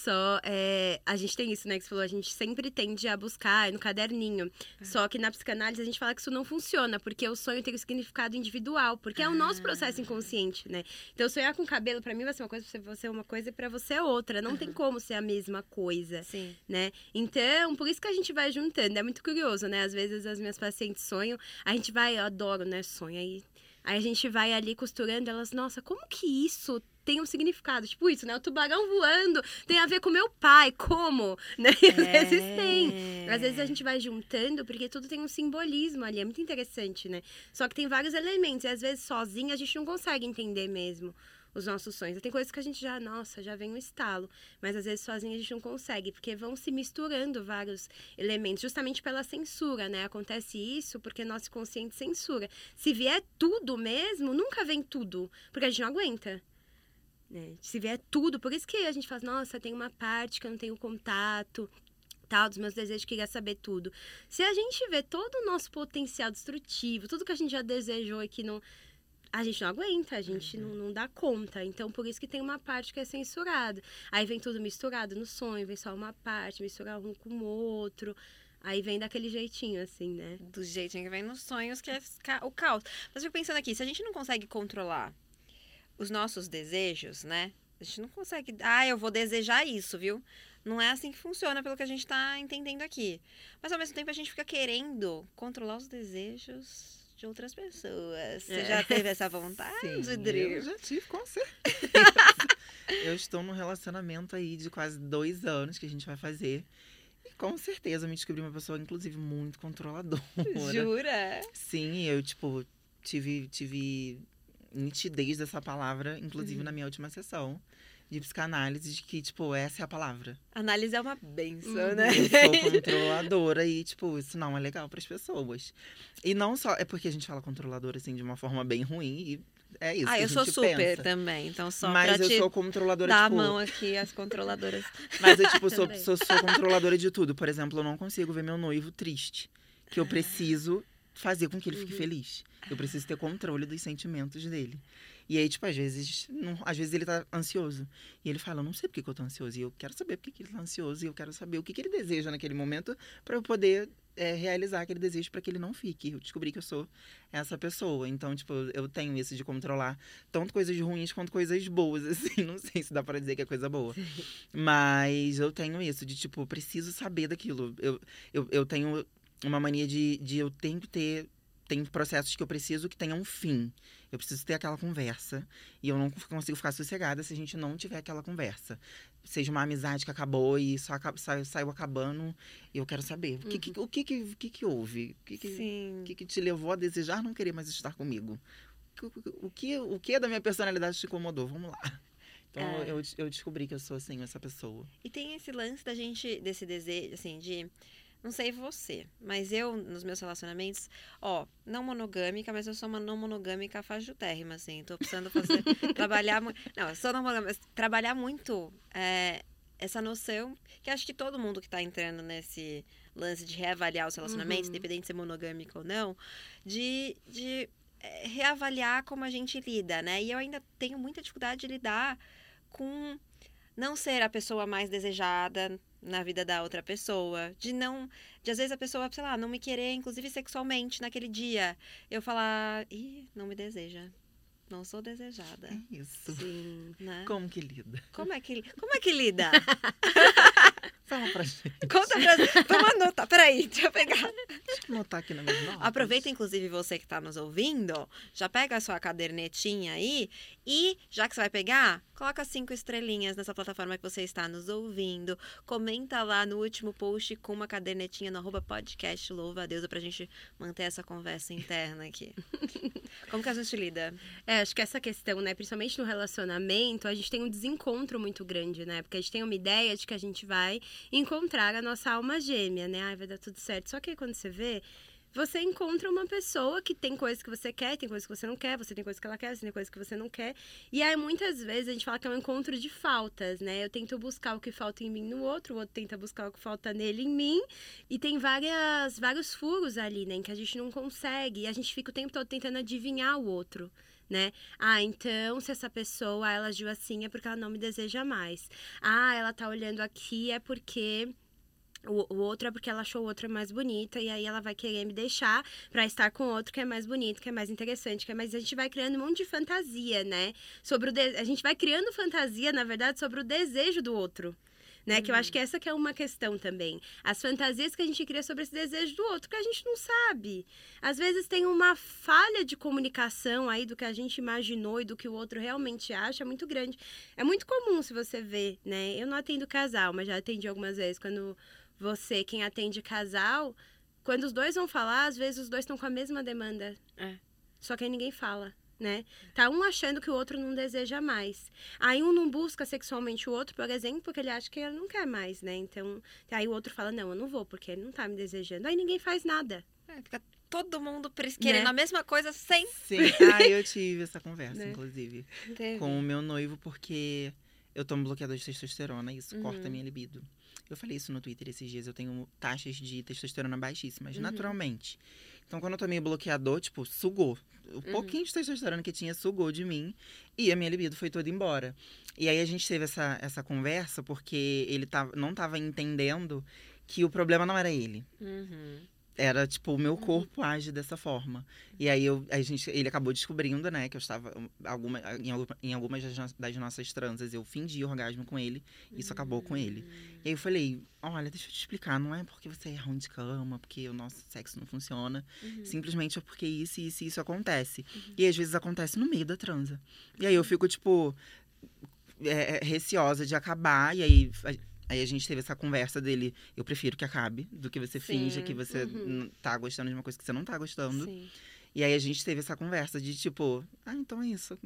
só é, a gente tem isso, né? Que você falou, a gente sempre tende a buscar no caderninho. Só que na psicanálise a gente fala que isso não funciona, porque o sonho tem um significado individual, porque é o nosso processo inconsciente, né? Então sonhar com cabelo pra mim vai ser uma coisa, pra você é uma coisa e pra você é outra. Não tem como ser a mesma coisa Sim. né? Então, por isso que a gente vai juntando. É muito curioso, né? Às vezes as minhas pacientes sonham, a gente vai, eu adoro, né? Sonho aí. Aí a gente vai ali costurando, elas, nossa, como que isso tem um significado? Tipo isso, né? O tubarão voando tem a ver com meu pai, como? Né? E às vezes tem. Às vezes a gente vai juntando, porque tudo tem um simbolismo ali, é muito interessante, né? Só que tem vários elementos, e às vezes sozinha a gente não consegue entender mesmo os nossos sonhos. Tem coisas que a gente já, nossa, já vem um estalo, mas às vezes sozinha a gente não consegue, porque vão se misturando vários elementos, justamente pela censura, né? Acontece isso porque nosso consciente censura. Se vier tudo mesmo, nunca vem tudo, porque a gente não aguenta. Né? Se vier tudo, por isso que a gente fala, nossa, tem uma parte que eu não tenho contato, tal, dos meus desejos, queria saber tudo. Se a gente vê todo o nosso potencial destrutivo, tudo que a gente já desejou e que não. A gente não aguenta, a gente não, não dá conta. Então, por isso que tem uma parte que é censurada. Aí vem tudo misturado no sonho, vem só uma parte, misturar um com o outro. Aí vem daquele jeitinho, assim, né? Do jeitinho que vem nos sonhos, que é o caos. Mas eu fico pensando aqui, se a gente não consegue controlar os nossos desejos, né? A gente não consegue. Ah, eu vou desejar isso, viu? Não é assim que funciona, pelo que a gente tá entendendo aqui. Mas ao mesmo tempo a gente fica querendo controlar os desejos de outras pessoas. Você É. já teve essa vontade, Sim, Dri? eu já tive, com certeza. eu estou num relacionamento aí de quase dois anos que a gente vai fazer. E com certeza eu me descobri uma pessoa, inclusive, muito controladora. Jura? Sim, eu, tipo, tive, tive nitidez dessa palavra, inclusive Uhum. na minha última sessão de psicanálise, de que, tipo, essa é a palavra. Análise é uma benção, Uhum. né? Eu sou controladora e, tipo, isso não é legal para as pessoas. E não só. É porque a gente fala controladora, assim, de uma forma bem ruim e é isso. ah, que eu sou super pensa. também. Então, só Mas eu sou controladora, dar tipo. a mão aqui, as controladoras. Mas eu, tipo, sou, sou, sou controladora de tudo. Por exemplo, eu não consigo ver meu noivo triste. Que eu preciso fazer com que ele fique Uhum. feliz. Eu preciso ter controle dos sentimentos dele. E aí, tipo, às vezes, não- às vezes ele tá ansioso. E ele fala, eu não sei por que que eu tô ansioso. E eu quero saber por que que ele tá ansioso. E eu quero saber o que, que ele deseja naquele momento para eu poder é, realizar aquele desejo para que ele não fique. Eu descobri que eu sou essa pessoa. Então, tipo, eu tenho isso de controlar tanto coisas ruins quanto coisas boas, assim. Não sei se dá para dizer que é coisa boa. Mas eu tenho isso de, tipo, preciso saber daquilo. Eu, eu, eu tenho uma mania de, de eu tenho que ter. Tem processos que eu preciso que tenham um fim. Eu preciso ter aquela conversa. E eu não consigo ficar sossegada se a gente não tiver aquela conversa. Seja uma amizade que acabou e só aca- saiu, saiu acabando. Eu quero saber. O que, que, o que, que, que, que houve? O que, que, que, te levou a desejar não querer mais estar comigo? O que, o que, o que da minha personalidade te incomodou? Vamos lá. Então É. eu, eu descobri que eu sou assim, essa pessoa. E tem esse lance da gente, desse desejo, assim, de. Não sei você, mas eu, nos meus relacionamentos, ó, não monogâmica, mas eu sou uma não monogâmica fajutérrima, assim. Tô precisando fazer. trabalhar muito. Não, eu sou não monogâmica, mas trabalhar muito é, essa noção, que acho que todo mundo que tá entrando nesse lance de reavaliar os relacionamentos, Uhum. independente de ser monogâmico ou não, de. de é, reavaliar como a gente lida, né? E eu ainda tenho muita dificuldade de lidar com não ser a pessoa mais desejada na vida da outra pessoa, de não, de às vezes a pessoa, sei lá, não me querer, inclusive sexualmente naquele dia, eu falar, ih, não me deseja. Não sou desejada. É isso. Sim. Né? Como que lida? Como é que, como é que lida? Fala pra gente. Conta pra Vamos anotar. Peraí, deixa eu pegar. Deixa eu anotar aqui na minha notas. Aproveita, inclusive, você que está nos ouvindo, já pega a sua cadernetinha aí e, já que você vai pegar, coloca cinco estrelinhas nessa plataforma que você está nos ouvindo. Comenta lá no último post com uma cadernetinha no arroba podcast Louva a Deus pra gente manter essa conversa interna aqui. Como que a gente lida? É, acho que essa questão, né, principalmente no relacionamento, a gente tem um desencontro muito grande, né? Porque a gente tem uma ideia de que a gente vai encontrar a nossa alma gêmea, né? Ai, vai dar tudo certo. Só que aí, quando você vê, você encontra uma pessoa que tem coisas que você quer, tem coisas que você não quer, você tem coisas que ela quer, você tem coisas que você não quer. E aí, muitas vezes, a gente fala que é um encontro de faltas, né? Eu tento buscar o que falta em mim no outro, o outro tenta buscar o que falta nele em mim. E tem várias, vários furos ali, né? Em que a gente não consegue. E a gente fica o tempo todo tentando adivinhar o outro né? Ah, então se essa pessoa ela agiu assim é porque ela não me deseja mais. Ah, ela tá olhando aqui é porque o, o outro é porque ela achou o outro mais bonita e aí ela vai querer me deixar para estar com outro que é mais bonito, que é mais interessante, que é mais a gente vai criando um monte de fantasia, né? Sobre o de... a gente vai criando fantasia, na verdade, sobre o desejo do outro né? Uhum. Que eu acho que essa que é uma questão também. As fantasias que a gente cria sobre esse desejo do outro, que a gente não sabe. Às vezes tem uma falha de comunicação aí do que a gente imaginou e do que o outro realmente acha muito grande. É muito comum se você ver, né? Eu não atendo casal, mas já atendi algumas vezes quando você, quem atende casal, quando os dois vão falar, às vezes os dois estão com a mesma demanda. É. Só que aí ninguém fala né? Tá um achando que o outro não deseja mais. Aí um não busca sexualmente o outro, por exemplo, porque ele acha que ele não quer mais, né? Então, aí o outro fala: "Não, eu não vou, porque ele não tá me desejando". Aí ninguém faz nada. É, fica todo mundo querendo né? a mesma coisa sempre. Sim, ah, eu tive essa conversa, né? inclusive, Teve. com o meu noivo, porque eu tomo bloqueador de testosterona e isso uhum. corta a minha libido. Eu falei isso no Twitter esses dias, eu tenho taxas de testosterona baixíssimas, uhum. naturalmente. Então, quando eu tomei bloqueador, tipo, sugou. O uhum. pouquinho de testosterona que tinha sugou de mim e a minha libido foi toda embora. E aí a gente teve essa, essa conversa porque ele tava, não estava entendendo que o problema não era ele. Uhum era tipo o meu uhum. corpo age dessa forma. E aí eu, a gente ele acabou descobrindo né que eu estava alguma em, em algumas das nossas transas eu fingi orgasmo com ele. E isso acabou com ele. E aí eu falei olha deixa eu te explicar não é porque você é ruim de cama porque o nosso sexo não funciona. Uhum. simplesmente é porque isso isso, isso acontece. Uhum. e às vezes acontece no meio da transa. E aí eu fico tipo é, é receosa de acabar e aí Aí a gente teve essa conversa dele, eu prefiro que acabe, do que você Sim. finja que você uhum. tá gostando de uma coisa que você não tá gostando. Sim. E aí a gente teve essa conversa de tipo, ah, então é isso,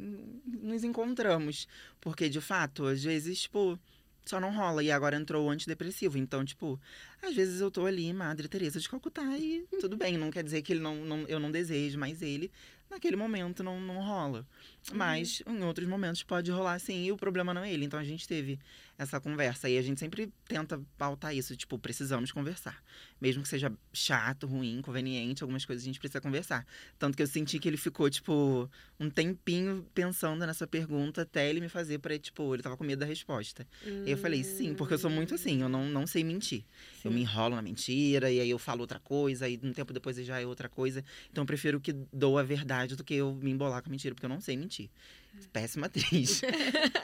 nos encontramos. Porque, de fato, às vezes, tipo, só não rola. E agora entrou o antidepressivo. Então, tipo, às vezes eu tô ali, Madre Teresa de Calcutá, e tudo bem. Não quer dizer que ele não, não, eu não desejo mais ele. Naquele momento não, não rola. Uhum. Mas em outros momentos pode rolar sim, e o problema não é ele. Então a gente teve essa conversa. E a gente sempre tenta pautar isso, tipo, precisamos conversar. Mesmo que seja chato, ruim, inconveniente, algumas coisas a gente precisa conversar. Tanto que eu senti que ele ficou, tipo, um tempinho pensando nessa pergunta até ele me fazer para tipo, ele tava com medo da resposta. Hum. E eu falei, sim, porque eu sou muito assim, eu não, não sei mentir. Sim. Eu me enrolo na mentira, e aí eu falo outra coisa, e um tempo depois já é outra coisa. Então eu prefiro que dou a verdade do que eu me embolar com a mentira, porque eu não sei mentir. Péssima atriz.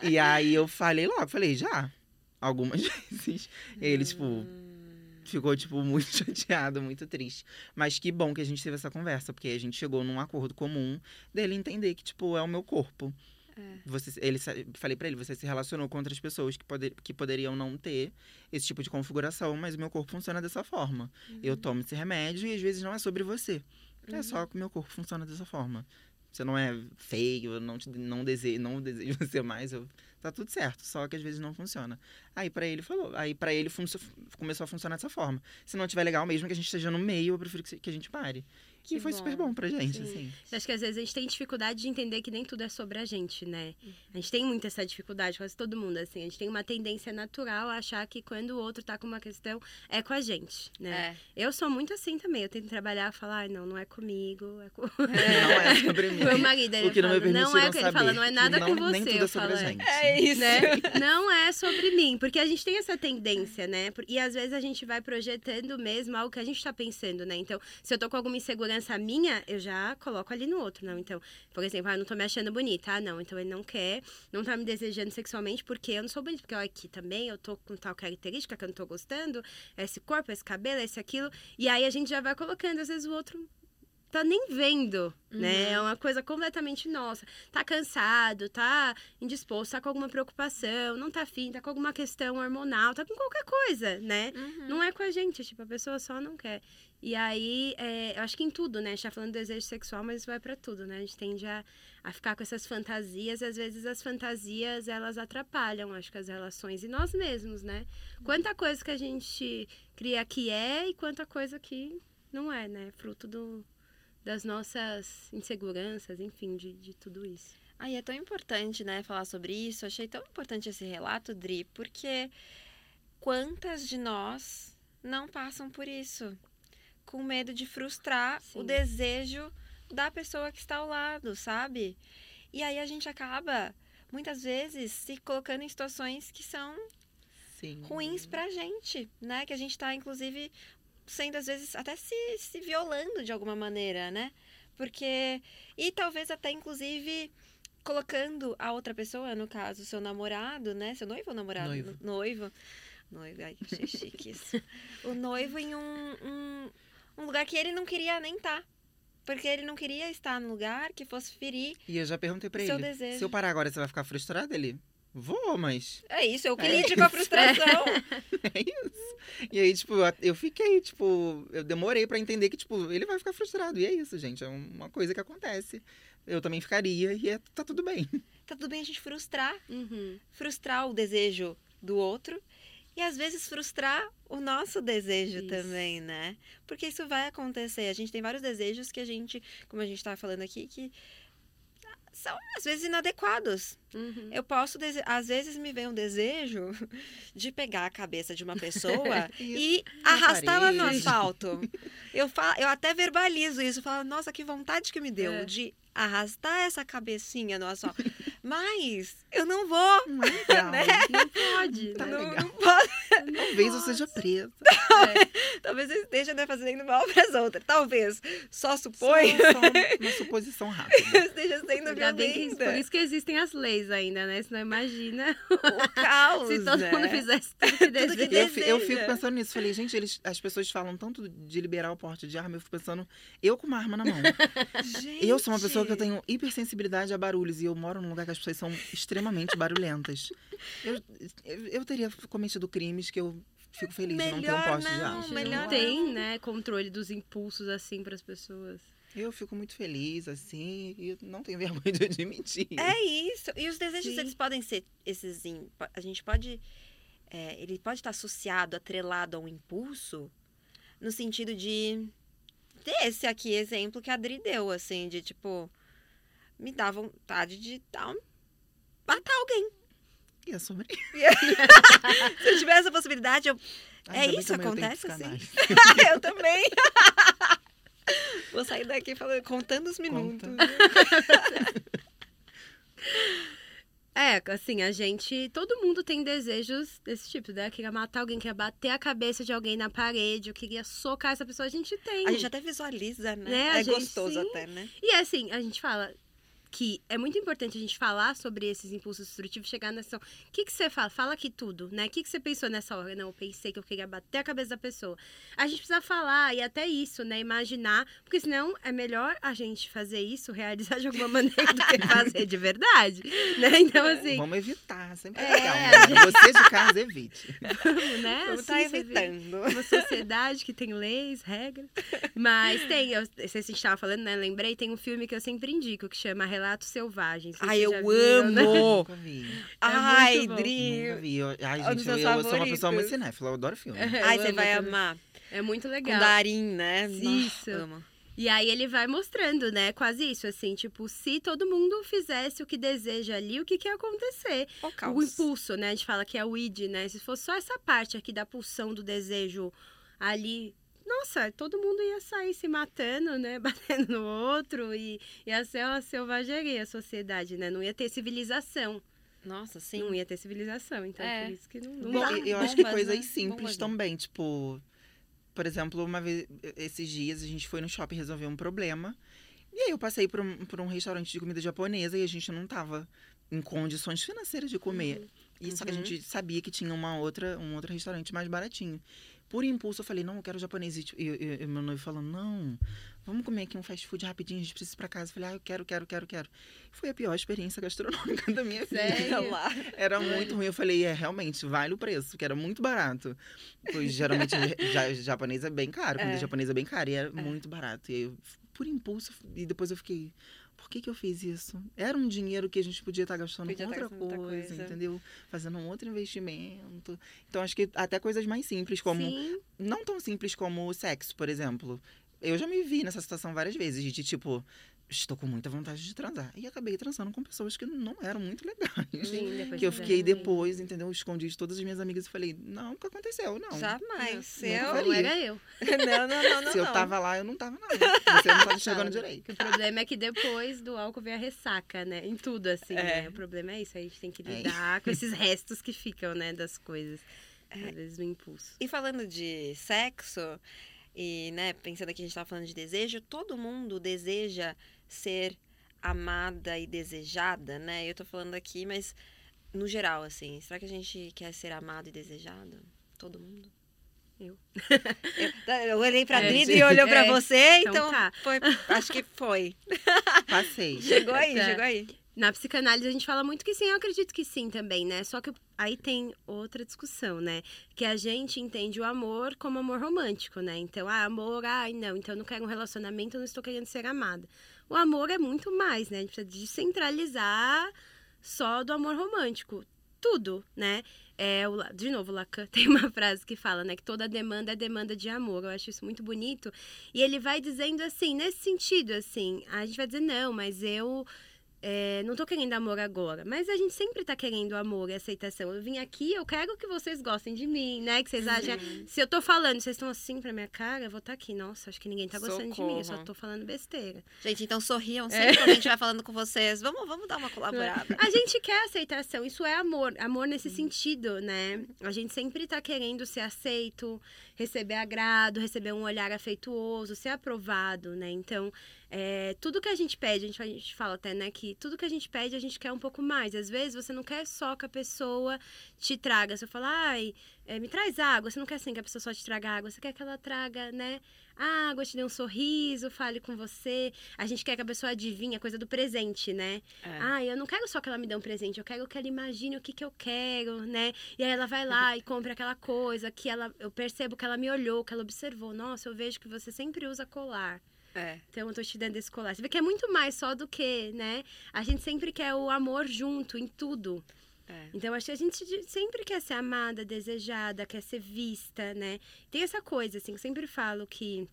e aí eu falei logo, falei, já. Algumas vezes. E ele, tipo, hum. ficou, tipo, muito chateado, muito triste. Mas que bom que a gente teve essa conversa, porque a gente chegou num acordo comum dele entender que, tipo, é o meu corpo. É. Você, ele, falei para ele, você se relacionou com outras pessoas que, poder, que poderiam não ter esse tipo de configuração, mas o meu corpo funciona dessa forma. Uhum. Eu tomo esse remédio e às vezes não é sobre você. É uhum. só que o meu corpo funciona dessa forma. Você não é feio, não, te, não, desejo, não desejo você mais. Eu, tá tudo certo, só que às vezes não funciona. Aí para ele falou, aí para ele começou a funcionar dessa forma. Se não tiver legal, mesmo que a gente esteja no meio, eu prefiro que, que a gente pare. Que Que foi bom. super bom pra gente, Sim. assim. Eu Acho que às vezes a gente tem dificuldade de entender que nem tudo é sobre a gente, né? A gente tem muito essa dificuldade, quase todo mundo, assim. A gente tem uma tendência natural a achar que quando o outro tá com uma questão, é com a gente, né? É. Eu sou muito assim também. Eu tento trabalhar e falar, "Ai, não, não é comigo, é com Não é sobre mim. meu marido. Ele O que não fala, me não é permitiram o que ele saber. fala, não é nada não, com você. Nem tudo é sobre falo, a "É, gente. É isso. né? Não é sobre mim, porque a gente tem essa tendência, né? E às vezes a gente vai projetando mesmo algo que a gente tá pensando, né? Então, se eu tô com alguma insegurança minha, eu já coloco ali no outro, não. Então, por exemplo, ah, eu não tô me achando bonita. Ah, não, então ele não quer, não tá me desejando sexualmente porque eu não sou bonita. Porque ó, aqui também eu tô com tal característica que eu não tô gostando, esse corpo, esse cabelo, esse aquilo. E aí a gente já vai colocando, às vezes o outro tá nem vendo, né? É uma coisa completamente nossa. Tá cansado, tá indisposto, tá com alguma preocupação, não tá afim, tá com alguma questão hormonal, tá com qualquer coisa, né? Uhum. Não é com a gente, tipo, a pessoa só não quer. E aí, é, eu acho que em tudo, né? A gente tá falando de desejo sexual, mas vai pra tudo, né? A gente tende a, a ficar com essas fantasias, e às vezes as fantasias, elas atrapalham, acho que as relações, e nós mesmos, né? Quanta coisa que a gente cria que é e quanta coisa que não é, né? Fruto do, das nossas inseguranças, enfim, de, de tudo isso. Ai, é tão importante, né, falar sobre isso. Achei tão importante esse relato, Dri, porque quantas de nós não passam por isso? Com medo de frustrar o Sim. desejo da pessoa que está ao lado, sabe? E aí a gente acaba, muitas vezes, se colocando em situações que são Sim. ruins pra gente, né? Que a gente tá, inclusive, sendo, às vezes, até se, se violando de alguma maneira, né? Porque. E talvez até, inclusive, colocando a outra pessoa, no caso, seu namorado, né? Seu noivo ou namorado? Noivo. Noivo. Noivo, ai, achei chique isso. O noivo em um, um, um lugar que ele não queria nem estar. Porque ele não queria estar num lugar que fosse ferir. E eu já perguntei pra Seu ele. desejo. Se eu parar agora, você vai ficar frustrado? Ele, vou, mas É isso, eu É queria ir com a frustração. é isso. E aí, tipo, eu fiquei, tipo, eu demorei pra entender que, tipo, ele vai ficar frustrado. E é isso, gente. É uma coisa que acontece. Eu também ficaria e é- tá tudo bem. Tá tudo bem a gente frustrar. Uhum. frustrar o desejo do outro e às vezes frustrar o nosso desejo Isso. também, né? Porque isso vai acontecer. A gente tem vários desejos que a gente, como a gente estava falando aqui, que são às vezes inadequados. Uhum. Eu posso, às vezes me vem um desejo de pegar a cabeça de uma pessoa e arrastá-la no asfalto. Eu, falo, eu até verbalizo isso, falo, nossa, que vontade que me deu É. de arrastar essa cabecinha no asfalto. Mas eu não vou. Não é legal. Né? Não pode, Tá né? não, legal. não posso. Talvez eu seja presa. Talvez eu esteja né, fazendo mal para as outras. Talvez. Só Só, supõe. só uma suposição rápida. eu esteja sendo Ainda bem que, violenta. por isso que existem as leis ainda, né? Senão imagina O caos, se todo né? mundo fizesse tudo que Tudo que. Eu, eu fico pensando nisso. Falei, gente, eles, as pessoas falam tanto de liberar o porte de arma. Eu fico pensando, eu com uma arma na mão. Eu sou uma pessoa que eu tenho hipersensibilidade a barulhos e eu moro num lugar que as pessoas são extremamente barulhentas. Eu, eu, eu teria cometido crimes que eu fico feliz de não ter um Melhor poste de não, arma. melhor não tem, né, controle dos impulsos assim para as pessoas. Eu fico muito feliz, assim, e não tenho vergonha de admitir. É isso. E os desejos, Sim. eles podem ser esses. A gente pode. é, ele pode estar associado, atrelado a um impulso, no sentido de. Desse aqui exemplo que a Adri deu, assim, de tipo. Me dá vontade de dar matar alguém. E é sobre Se eu tiver essa possibilidade, eu. É isso, amanhã eu acontece assim? eu também. Vou sair daqui falando, contando os minutos. É, assim, a gente. Todo mundo tem desejos desse tipo, né? Queria matar alguém, queria bater a cabeça de alguém na parede, eu queria socar essa pessoa. A gente tem. A gente até visualiza, né? Né, a É gente, gostoso sim. até, né? E assim, a gente fala que é muito importante a gente falar sobre esses impulsos destrutivos, chegar nessa. O que, que você fala? Fala aqui tudo, né? O que, que você pensou nessa hora? Não, eu pensei que eu queria bater a cabeça da pessoa. A gente precisa falar e até isso, né? Imaginar, porque senão é melhor a gente fazer isso, realizar de alguma maneira, do que fazer de verdade, né? Então, assim, Vamos evitar, sempre é, É, legal. né? Você de casa, evite. vamos, né? Vamos Assim, estar vê evitando. uma sociedade que tem leis, regras. Mas tem, eu, não sei se a gente tava falando, né? Lembrei, tem um filme que eu sempre indico que chama Relatos Selvagens. Ai, eu né? amo! Vi. Ai, bom. Dri. Ai, É gente, eu, eu sou uma pessoa muito cinéfila, eu adoro filme. Eu Ai, você vai também. amar. É muito Com legal. Darim, né? Isso. Amo. E aí ele vai mostrando, né? Quase isso, assim, tipo, se todo mundo fizesse o que deseja ali, o que, que ia acontecer? O O impulso, né? A gente fala que é o id, né? Se fosse só essa parte aqui da pulsão do desejo ali. Nossa, todo mundo ia sair se matando, né? Batendo no outro e ia ser uma selvageria a sociedade, né? Não ia ter civilização. Nossa, sim. Não ia ter civilização. Então, É. por isso que não, não Bom, dá. eu- eu acho que coisas né? simples também, tipo, por exemplo, uma vez esses dias a gente foi no shopping resolver um problema. E aí eu passei por um, por um restaurante de comida japonesa e a gente não tava em condições financeiras de comer. E só que a Uhum. gente sabia que tinha uma outra, um outro restaurante mais baratinho. Por impulso, eu falei, não, eu quero japonês. E, tipo, e, meu noivo falando, não, vamos comer aqui um fast food rapidinho, a gente precisa ir pra casa. Eu falei, ah, eu quero, quero, quero, quero. Foi a pior experiência gastronômica da minha vida. Sério? lá. Era muito ruim. Eu falei, é, realmente, vale o preço, porque era muito barato. Pois geralmente ja, japonês é bem caro, comida É. japonesa é bem cara, e era muito barato. E aí, por impulso, e depois eu fiquei, por que, que eu fiz isso? Era um dinheiro que a gente podia estar gastando Podia com tá outra coisa, coisa. entendeu? Fazendo um outro investimento. Então, acho que até coisas mais simples, como. Sim, Não tão simples como o sexo, por exemplo. Eu já me vi nessa situação várias vezes, de tipo. Estou com muita vontade de transar. E acabei transando com pessoas que não eram muito legais. sim, Que eu fiquei depois, entendeu? Escondi de todas as minhas amigas e falei, não, nunca aconteceu, não. Jamais. Não, eu... Não era eu. não, não, não, não. Se eu não. tava lá, eu não tava, não. Você não tava enxergando Não. direito. O problema é que depois do álcool vem a ressaca, né? Em tudo, assim, É. né? O problema é isso. A gente tem que É. lidar com esses restos que ficam, né? Das coisas. Às vezes do impulso. E falando de sexo, e, né, pensando que a gente tava falando de desejo, todo mundo deseja ser amada e desejada, né? Eu tô falando aqui, mas no geral, assim, será que a gente quer ser amado e desejado? Todo mundo? Eu. Eu, eu olhei pra É, Drida e olhou pra É, você, então então, tá. foi, acho que foi. Passei. Chegou aí, Tá. chegou aí. Na psicanálise a gente fala muito que sim, eu acredito que sim também, né? Só que aí tem outra discussão, né? Que a gente entende o amor como amor romântico, né? Então, ah, amor, ai, não, então eu não quero um relacionamento, eu não estou querendo ser amada. O amor é muito mais, né? A gente precisa descentralizar só do amor romântico. Tudo, né? É, o de novo, o Lacan tem uma frase que fala, né? Que toda demanda é demanda de amor. Eu acho isso muito bonito. E ele vai dizendo assim, nesse sentido, assim, a gente vai dizer, não, mas eu é, não tô querendo amor agora, mas a gente sempre tá querendo amor e aceitação. Eu vim aqui, eu quero que vocês gostem de mim, né? Que vocês achem. Se eu tô falando, vocês estão assim pra minha cara, eu vou estar aqui. Nossa, acho que ninguém tá gostando de mim, eu só Socorro. tô falando besteira. Gente, então sorriam sempre quando a gente vai falando com vocês. Vamos, vamos dar uma colaborada. A gente quer aceitação, isso é amor, amor nesse sentido, né? A gente sempre tá querendo ser aceito, receber agrado, receber um olhar afetuoso, ser aprovado, né? Então, é, tudo que a gente pede, a gente, a gente fala até, né, que tudo que a gente pede, a gente quer um pouco mais. Às vezes você não quer só que a pessoa te traga. Você fala, ai, é, me traz água. Você não quer assim que a pessoa só te traga água. Você quer que ela traga, né, água, te dê um sorriso, fale com você. A gente quer que a pessoa adivinhe a coisa do presente, né? É. Ah, eu não quero só que ela me dê um presente, eu quero que ela imagine o que, que eu quero, né? E aí ela vai lá e compra aquela coisa que ela, eu percebo que ela me olhou, que ela observou. Nossa, eu vejo que você sempre usa colar. É. Então eu tô te dando esse colar. Você vê que é muito mais só do que, né? A gente sempre quer o amor junto em tudo. É. Então acho que a gente sempre quer ser amada, desejada, quer ser vista, né? Tem essa coisa, assim, eu sempre falo que.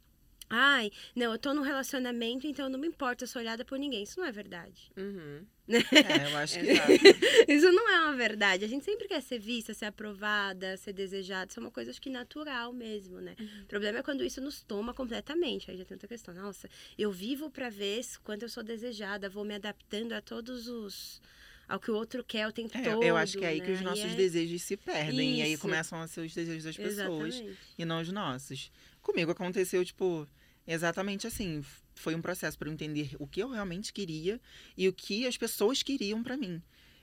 Ai, não, eu tô num relacionamento, então não me importo, eu sou olhada por ninguém. Isso não é verdade. Uhum. É, eu acho que. Isso não é uma verdade. A gente sempre quer ser vista, ser aprovada, ser desejada. Isso é uma coisa, acho que natural mesmo, né? O problema é quando isso nos toma completamente. Aí já tem outra questão. Nossa, eu vivo pra ver se- quanto eu sou desejada, vou me adaptando a todos os. ao que o outro quer o tempo É, todo. eu acho que é aí né? que os E nossos é- desejos se perdem. E aí Isso. começam a ser os desejos das pessoas Exatamente. e não os nossos. Comigo aconteceu, tipo, exatamente assim. Foi um processo para eu entender o que eu realmente queria e o que as pessoas queriam para mim.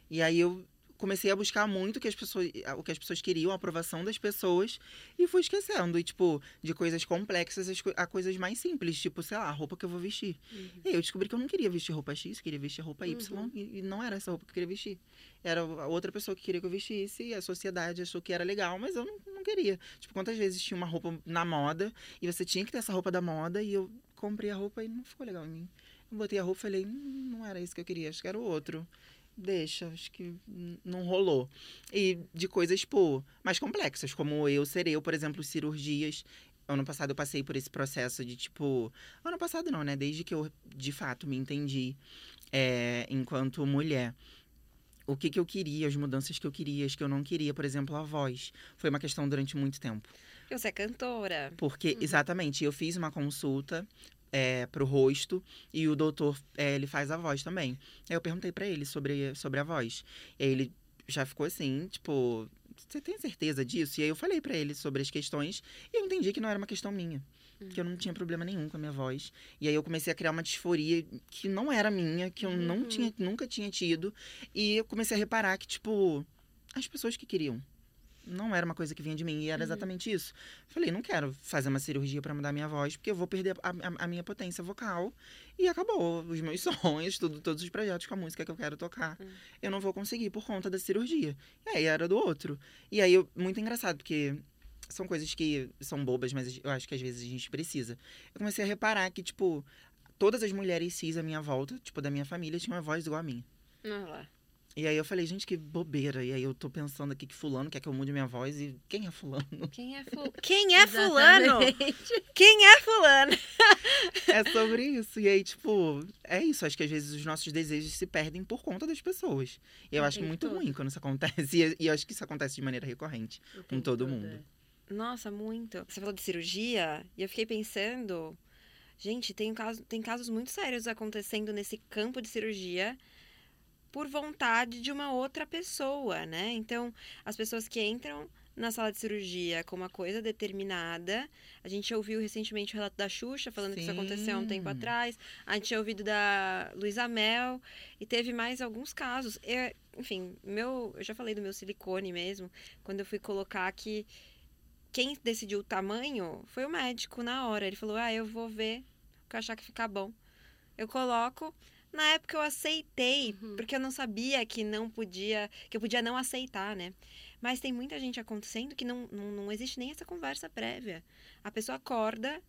E aí eu comecei a buscar muito o que as pessoas, o que as pessoas queriam, a aprovação das pessoas, e fui esquecendo, e, tipo, de coisas complexas as co- a coisas mais simples, tipo, sei lá, a roupa que eu vou vestir. E aí eu descobri que eu não queria vestir roupa X, queria vestir roupa Y, Uhum. e, e não era essa roupa que eu queria vestir. Era outra pessoa que queria que eu vestisse, e a sociedade achou que era legal, mas eu não, não queria. Tipo, quantas vezes tinha uma roupa na moda, e você tinha que ter essa roupa da moda, e eu comprei a roupa e não ficou legal em mim. Eu botei a roupa e falei, hum, não era isso que eu queria, acho que era o outro. Deixa, acho que não rolou. E de coisas, pô, mais complexas, como eu ser eu, por exemplo, cirurgias. ano passado eu passei por esse processo de, tipo. Ano passado não, né? Desde que eu, de fato, me entendi é, enquanto mulher. O que, que eu queria, as mudanças que eu queria, as que eu não queria, por exemplo, a voz. Foi uma questão durante muito tempo. Você é cantora. Porque, Uhum. exatamente, eu fiz uma consulta é, pro rosto e o doutor, é, ele faz a voz também. Aí eu perguntei pra ele sobre, sobre a voz. E aí ele já ficou assim, tipo, você tem certeza disso? E aí eu falei pra ele sobre as questões e eu entendi que não era uma questão minha. Que eu não tinha problema nenhum com a minha voz. E aí eu comecei a criar uma disforia que não era minha, que eu não Uhum. tinha, nunca tinha tido. E eu comecei a reparar que, tipo, as pessoas que queriam. Não era uma coisa que vinha de mim, e era exatamente isso. Falei, não quero fazer uma cirurgia pra mudar minha voz, porque eu vou perder a, a- a minha potência vocal. E acabou. Os meus sonhos, tudo, todos os projetos com a música que eu quero tocar. Eu não vou conseguir por conta da cirurgia. E aí era do outro. E aí, eu, muito engraçado, porque são coisas que são bobas, mas eu acho que às vezes a gente precisa. Eu comecei a reparar que, tipo, todas as mulheres cis à minha volta, tipo, da minha família, tinham uma voz igual a minha. Olha lá. E aí eu falei, gente, que bobeira. E aí eu tô pensando aqui que fulano quer que eu mude minha voz e quem é fulano? Quem é, fu... Quem é fulano? Quem é fulano? é sobre isso. E aí, tipo, é isso. Acho que às vezes os nossos desejos se perdem por conta das pessoas. E eu O acho muito todo. ruim quando isso acontece. E, e eu acho que isso acontece de maneira recorrente. Com todo, mundo. é. Nossa, muito. Você falou de cirurgia e eu fiquei pensando, gente, tem, caso, tem casos muito sérios acontecendo nesse campo de cirurgia por vontade de uma outra pessoa, né? Então, as pessoas que entram na sala de cirurgia com uma coisa determinada, a gente ouviu recentemente o relato da Xuxa falando que isso aconteceu há um tempo Sim. atrás, a gente tinha ouvido da Luísa Mel e teve mais alguns casos. Eu- enfim, meu, eu já falei do meu silicone mesmo, quando eu fui colocar que quem decidiu o tamanho foi o médico na hora. Ele falou: Ah, eu vou ver o que eu achar que ficar bom. Eu coloco. Na época eu aceitei, Uhum. porque eu não sabia que não podia, que eu podia não aceitar, né? Mas tem muita gente acontecendo que não, não, não existe nem essa conversa prévia. A pessoa acorda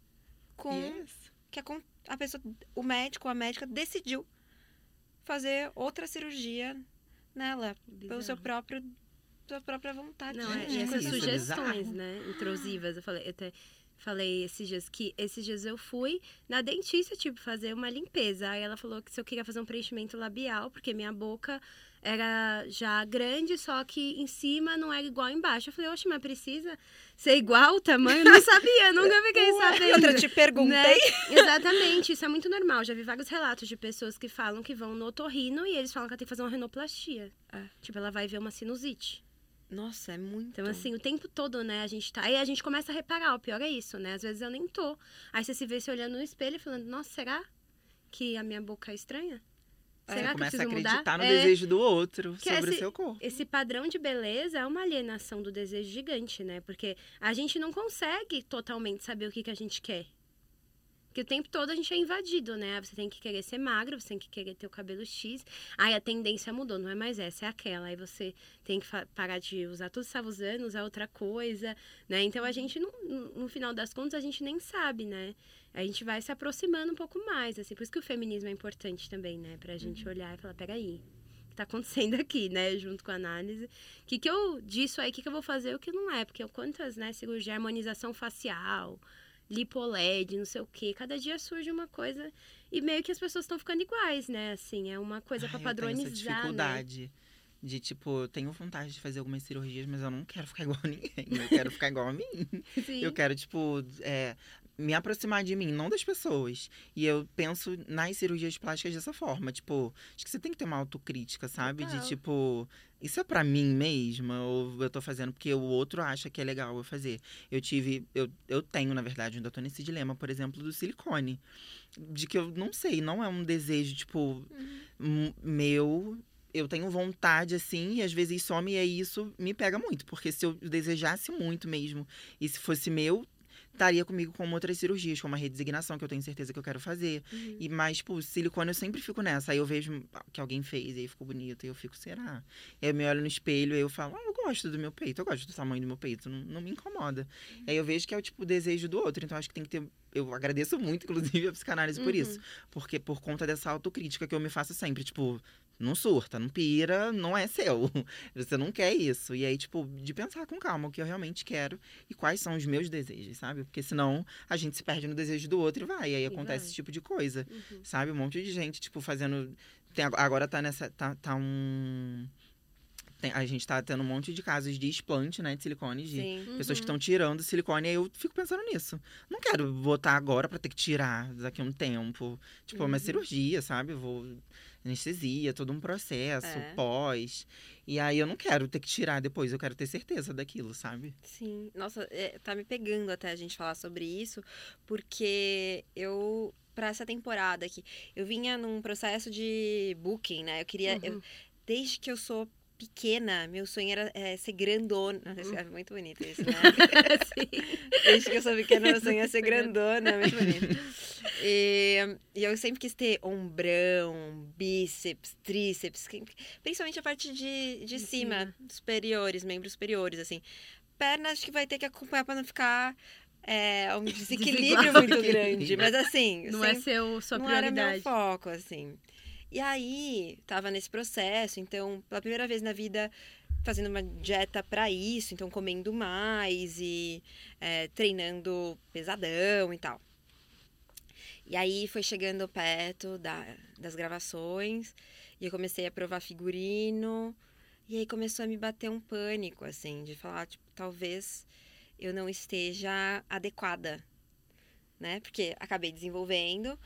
com Yes. que a, a pessoa, o médico ou a médica decidiu fazer outra cirurgia nela, pelo seu Bizarro. próprio, sua própria vontade. Não, é, Gente, e essas isso é sugestões, bizarro. né? Intrusivas. Eu falei, eu até falei esses dias que esses dias eu fui na dentista, tipo, fazer uma limpeza. Aí ela falou que se eu queria fazer um preenchimento labial, porque minha boca era já grande, só que em cima não era igual embaixo. Eu falei, oxe, mas precisa ser igual o tamanho? Eu não sabia, nunca fiquei sabendo. Outra, eu te perguntei. Né? Exatamente, isso é muito normal. Já vi vários relatos de pessoas que falam que vão no otorrino e eles falam que ela tem que fazer uma renoplastia. É. Tipo, ela vai ver uma sinusite. Nossa, é muito. Então, assim, o tempo todo, né, a gente tá. Aí a gente começa a reparar, o pior é isso, né? Às vezes eu nem tô. Aí você se vê se olhando no espelho e falando, nossa, será que a minha boca é estranha? É, Será Você que eu começa a acreditar mudar? no É, desejo do outro Que sobre esse- o seu corpo. Esse padrão de beleza é uma alienação do desejo gigante, né? Porque a gente não consegue totalmente saber o que, que a gente quer. Porque o tempo todo a gente é invadido, né? Você tem que querer ser magro, você tem que querer ter o cabelo X. Aí a tendência mudou, não é mais essa, é aquela. Aí você tem que parar de usar tudo que estava usando, usar outra coisa, né? Então a gente, no, no- final das contas, a gente nem sabe, né? A gente vai se aproximando um pouco mais, assim. Por isso que o feminismo é importante também, né? Pra gente olhar e falar, peraí, o que tá acontecendo aqui, né? Junto com a análise. O que, que eu disso aí, o que, que eu vou fazer o que não é? Porque quantas, né, cirurgia, harmonização facial, lipoled, não sei o quê. Cada dia surge uma coisa e meio que as pessoas estão ficando iguais, né? Assim, é uma coisa Ai, pra eu tenho essa padronizar, né? dificuldade. De, tipo, eu tenho vontade de fazer algumas cirurgias, mas eu não quero ficar igual a ninguém. Eu quero ficar igual a mim. Sim. Eu quero, tipo, é, me aproximar de mim, não das pessoas. E eu penso nas cirurgias plásticas dessa forma. Tipo, acho que você tem que ter uma autocrítica, sabe? Total. De, tipo, isso é pra mim mesma? Ou eu tô fazendo porque o outro acha que é legal eu fazer? Eu tive, eu, eu tenho, na verdade, ainda tô nesse dilema, por exemplo, do silicone. De que eu não sei, não é um desejo, tipo, m- meu. Eu tenho vontade, assim, e às vezes some, e aí isso me pega muito. Porque se eu desejasse muito mesmo, e se fosse meu, estaria comigo com outras cirurgias, como a redesignação, que eu tenho certeza que eu quero fazer. Uhum. E mais, tipo, silicone eu sempre fico nessa. Aí eu vejo que alguém fez, e aí ficou bonito, e eu fico, será? E aí eu me olho no espelho e eu falo, ah, eu gosto do meu peito, eu gosto do tamanho do meu peito, não, não me incomoda. E aí eu vejo que é o tipo desejo do outro, então acho que tem que ter. Eu agradeço muito, inclusive, a psicanálise por Uhum. isso. Porque por conta dessa autocrítica que eu me faço sempre, tipo, Não surta, não pira, não é seu. Você não quer isso. E aí, tipo, de pensar com calma o que eu realmente quero e quais são os meus desejos, sabe? Porque senão a gente se perde no desejo do outro e vai. E aí acontece vai. esse tipo de coisa, Uhum. sabe? Um monte de gente, tipo, fazendo. Tem, agora tá nessa. Tá, tá um. tem- a gente tá tendo um monte de casos de explante, né? De silicone, de pessoas que Uhum. estão tirando silicone. E aí eu fico pensando nisso. Não quero botar agora pra ter que tirar daqui a um tempo. Tipo, é uma Uhum. cirurgia, sabe? Vou. Anestesia, todo um processo, É. pós. E aí eu não quero ter que tirar depois, eu quero ter certeza daquilo, sabe? Sim, nossa, é, tá me pegando até a gente falar sobre isso, porque eu, pra essa temporada aqui, eu vinha num processo de booking, né? Eu queria, eu- Uhum. desde que eu sou pequena, meu sonho era é, ser grandona. Nossa, É muito bonito isso, né? Desde que eu sou pequena, meu sonho é ser grandona, muito bonito. E, e eu sempre quis ter ombrão, bíceps, tríceps, principalmente a parte de, de De cima, cima. superiores, membros superiores, assim. Pernas acho que vai ter que acompanhar pra não ficar é, um desequilíbrio muito grande. Mas assim, Não é sempre- seu, sua não era meu prioridade. foco, assim. E aí, tava nesse processo, então, pela primeira vez na vida, fazendo uma dieta pra isso, então comendo mais e é, treinando pesadão e tal. E aí foi chegando perto da, das gravações, e eu comecei a provar figurino, e aí começou a me bater um pânico, assim, de falar, tipo, talvez eu não esteja adequada, né? Porque acabei desenvolvendo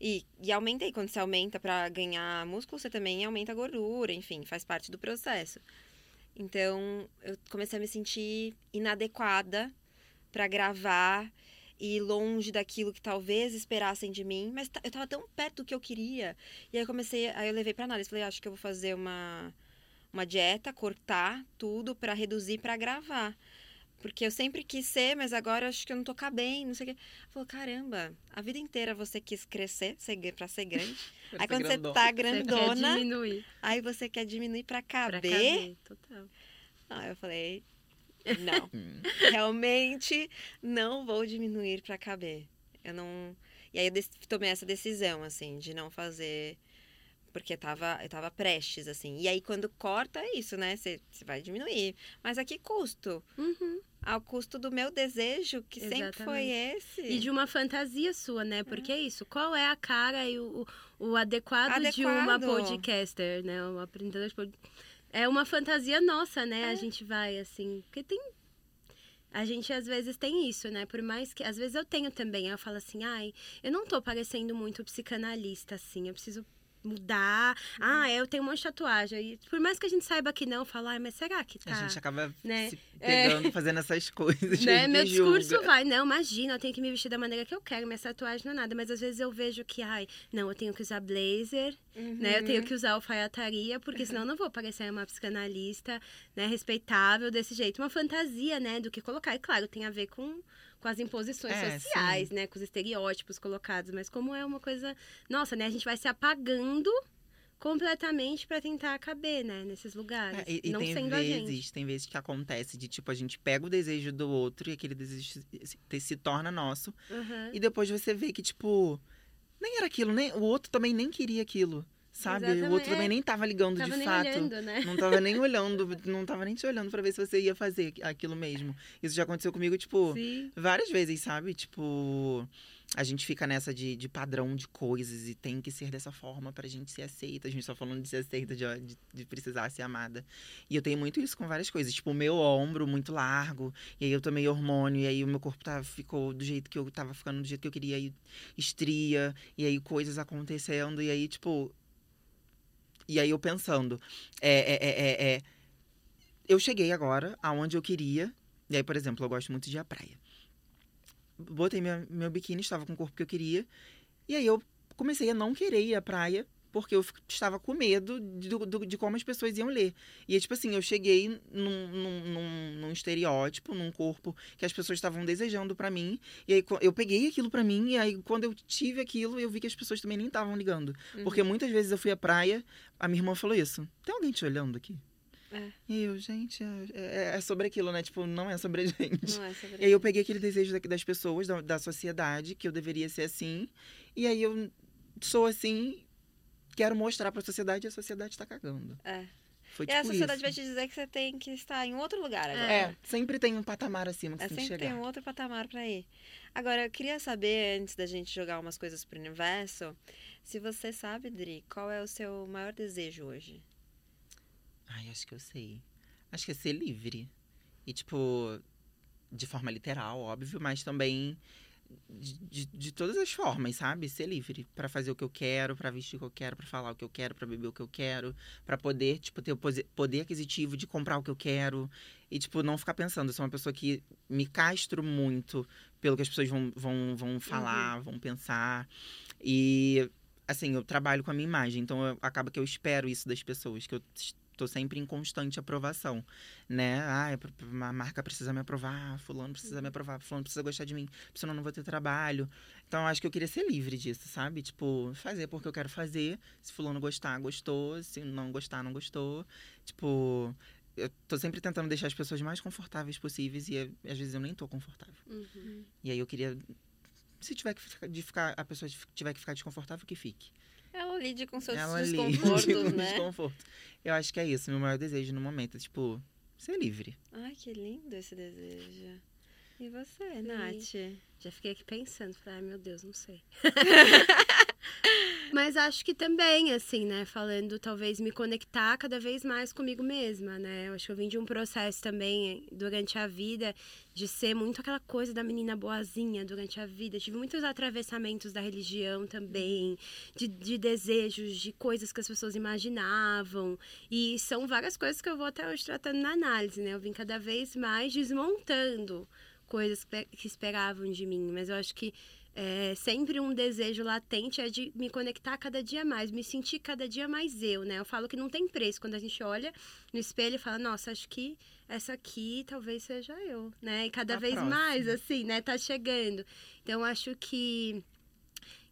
e, e aumentei. Quando você aumenta para ganhar músculo, você também aumenta a gordura, enfim, faz parte do processo. Então, eu comecei a me sentir inadequada para gravar e longe daquilo que talvez esperassem de mim, mas eu tava tão perto do que eu queria. E aí eu comecei, aí eu levei para análise, falei, acho que eu vou fazer uma uma dieta, cortar tudo para reduzir para gravar. Porque eu sempre quis ser, mas agora acho que eu não tô cabendo, não sei o quê. Falou, caramba, a vida inteira você quis crescer ser, pra ser grande. Aí quando você tá Você quer grandona, diminuir aí você quer diminuir pra pra caber. caber. Total. Aí eu falei, não, Hum. realmente não vou diminuir pra caber. Eu não. E aí eu tomei essa decisão, assim, de não fazer. Porque tava, eu tava prestes, assim. E aí, quando corta, é isso, né? Você vai diminuir. Mas a que custo? Uhum. Ao custo do meu desejo, que sempre foi Exatamente. esse. E de uma fantasia sua, né? Porque é isso. Qual é a cara e o, o, o adequado, de Adequado. uma podcaster, né? Uma apresentadora de pod... É uma fantasia nossa, né? A gente vai assim. Porque tem. A gente às vezes tem isso, né? Por mais que. Às vezes eu tenho também. Eu falo assim, ai, eu não tô parecendo muito psicanalista, assim. Eu preciso mudar. Ah, eu tenho um monte de tatuagem. E por mais que a gente saiba que não, falar, ai, mas será que tá? A gente acaba né? se pegando, fazendo essas coisas. né? Meu julga. discurso vai, não, imagina, eu tenho que me vestir da maneira que eu quero, minha tatuagem não é nada, mas às vezes eu vejo que, ai, não, eu tenho que usar blazer, né? Eu Uhum. tenho que usar alfaiataria, porque senão eu não vou parecer uma psicanalista, né, respeitável desse jeito. Uma fantasia, né, do que colocar. E claro, tem a ver com, com as imposições É, sociais, né, com os estereótipos colocados, mas como é uma coisa, nossa, né, a gente vai se apagando completamente pra tentar caber, né, nesses lugares, É, e, e não tem sendo a gente. vezes, tem vezes que acontece de tipo a gente pega o desejo do outro e aquele desejo se, se- se torna nosso. Uhum. e depois você vê que tipo nem era aquilo, nem o outro também nem queria aquilo, sabe? O Exatamente, outro também nem tava ligando Tava de nem fato. olhando, né? Não tava nem olhando, não tava nem te olhando pra ver se você ia fazer aquilo mesmo. Isso já aconteceu comigo, tipo, Sim. várias vezes, sabe? Tipo, a gente fica nessa de, de padrão de coisas e tem que ser dessa forma pra gente ser aceita. A gente só falando de ser aceita, de, de, de precisar ser amada. E eu tenho muito isso com várias coisas. Tipo, o meu ombro muito largo, e aí eu tomei hormônio, e aí o meu corpo tá, ficou do jeito que eu tava ficando, do jeito que eu queria, e estria, e aí coisas acontecendo, e aí, tipo. E aí eu pensando, é, é, é, é, é, eu cheguei agora aonde eu queria. E aí, por exemplo, eu gosto muito de ir à praia. Botei minha, meu biquíni, estava com o corpo que eu queria. E aí eu comecei a não querer ir à praia, porque eu estava com medo de, do- de como as pessoas iam ler. E aí, tipo assim, eu cheguei num, num, num, estereótipo, num corpo que as pessoas estavam desejando pra mim. E aí eu peguei aquilo pra mim, e aí quando eu tive aquilo, eu vi que as pessoas também nem estavam ligando. Porque muitas vezes eu fui à praia, a minha irmã falou isso. Tem alguém te olhando aqui? É. E eu, gente, é, é- é sobre aquilo, né? Tipo, não é sobre a gente. Não é sobre E aí eu peguei aquele desejo da- das pessoas, da, da sociedade, que eu deveria ser assim. E aí eu sou assim. Quero mostrar pra sociedade e a sociedade tá cagando. É. Foi E tipo a sociedade isso. vai te dizer que você tem que estar em outro lugar agora. É, sempre tem um patamar acima que É você tem que sempre tem chegar. um outro patamar pra ir. Agora, eu queria saber, antes da gente jogar umas coisas pro universo, se você sabe, Dri, qual é o seu maior desejo hoje? Ai, acho que eu sei. Acho que é ser livre. E, tipo, de forma literal, óbvio, mas também de, de, de todas as formas, sabe? Ser livre Pra fazer o que eu quero, pra vestir o que eu quero, pra falar o que eu quero, pra beber o que eu quero, pra poder, tipo, ter o poder aquisitivo de comprar o que eu quero. E, tipo, não ficar pensando. Eu sou uma pessoa que me castro muito pelo que as pessoas vão, vão, vão falar, vão pensar. E, assim, eu trabalho com a minha imagem, então eu- acaba que eu espero isso das pessoas, que eu estou sempre em constante aprovação, né? Ah, a marca precisa me aprovar, fulano precisa me aprovar, fulano precisa gostar de mim, senão eu não vou ter trabalho. Então, eu acho que eu queria ser livre disso, sabe? Tipo, fazer porque eu quero fazer. Se fulano gostar, gostou. Se não gostar, não gostou. Tipo, eu tô sempre tentando deixar as pessoas mais confortáveis possíveis e às vezes eu nem tô confortável. Uhum. E aí eu queria. Se tiver que ficar, de ficar, a pessoa tiver que ficar desconfortável, que fique. Ela lide com seus Ela desconfortos, com né? desconforto. Eu acho que é isso, meu maior desejo no momento. é, Tipo, ser livre. Ai, que lindo esse desejo. E você, Nath? Já fiquei aqui pensando, falei, ai meu Deus, não sei. Mas acho que também, assim, né? Falando, talvez me conectar cada vez mais comigo mesma, né? Eu acho que eu vim de um processo também durante a vida de ser muito aquela coisa da menina boazinha durante a vida. Tive muitos atravessamentos da religião também, de, de desejos, de coisas que as pessoas imaginavam. E são várias coisas que eu vou até hoje tratando na análise, né? Eu vim cada vez mais desmontando coisas que esperavam de mim. Mas eu acho que é, sempre um desejo latente é de me conectar cada dia mais, me sentir cada dia mais eu, né? Eu falo que não tem preço quando a gente olha no espelho e fala, nossa, acho que essa aqui talvez seja eu, né? E cada A vez próxima. mais, assim, né? Tá chegando. Então, acho que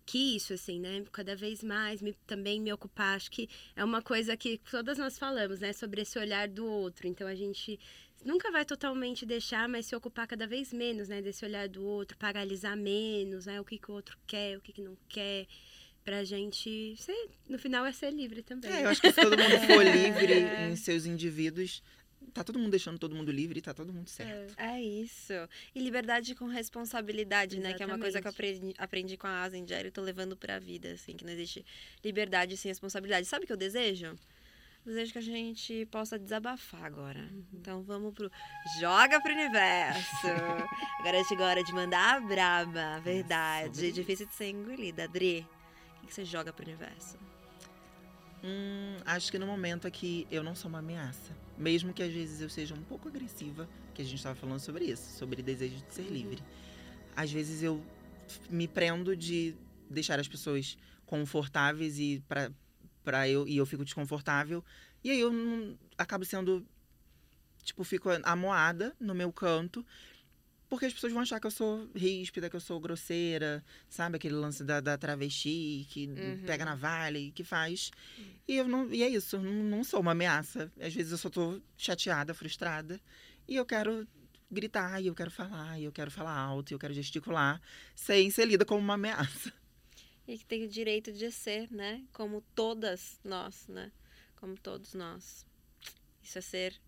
que isso, assim, né? Cada vez mais me, também me ocupar. Acho que é uma coisa que todas nós falamos, né? Sobre esse olhar do outro. Então, a gente nunca vai totalmente deixar, mas se ocupar cada vez menos, né? Desse olhar do outro, paralisar menos, né? O que, que o outro quer, o que, que não quer. Pra gente ser, no final, é ser livre também. É, eu acho que se todo mundo for É. livre em seus indivíduos, tá todo mundo deixando todo mundo livre e tá todo mundo certo. É isso. E liberdade com responsabilidade, né? Que é uma coisa que eu aprendi, aprendi com a Asa Indiana e tô levando pra vida, assim, que não existe liberdade sem responsabilidade. Sabe o que eu desejo? Desejo que a gente possa desabafar agora. Então vamos pro Joga pro Universo. agora chegou a hora de mandar a braba, verdade. sobre Difícil de ser engolida. Adri, o que você joga pro universo? Hum, acho que no momento aqui eu não sou uma ameaça. Mesmo que às vezes eu seja um pouco agressiva, que a gente estava falando sobre isso, sobre desejo de ser livre. Às vezes eu me prendo de deixar as pessoas confortáveis e para para eu e eu fico desconfortável e aí eu não, acabo sendo tipo fico amoada no meu canto porque as pessoas vão achar que eu sou ríspida, que eu sou grosseira, sabe? Aquele lance da, da travesti que Uhum. pega na valha e que faz. E, eu não, e é isso, eu não, não sou uma ameaça. Às vezes eu só tô chateada, frustrada. E eu quero gritar, e eu quero falar, e eu quero falar alto, e eu quero gesticular, sem ser lida como uma ameaça. E que tem o direito de ser, né? Como todas nós, né? Como todos nós. Isso é ser,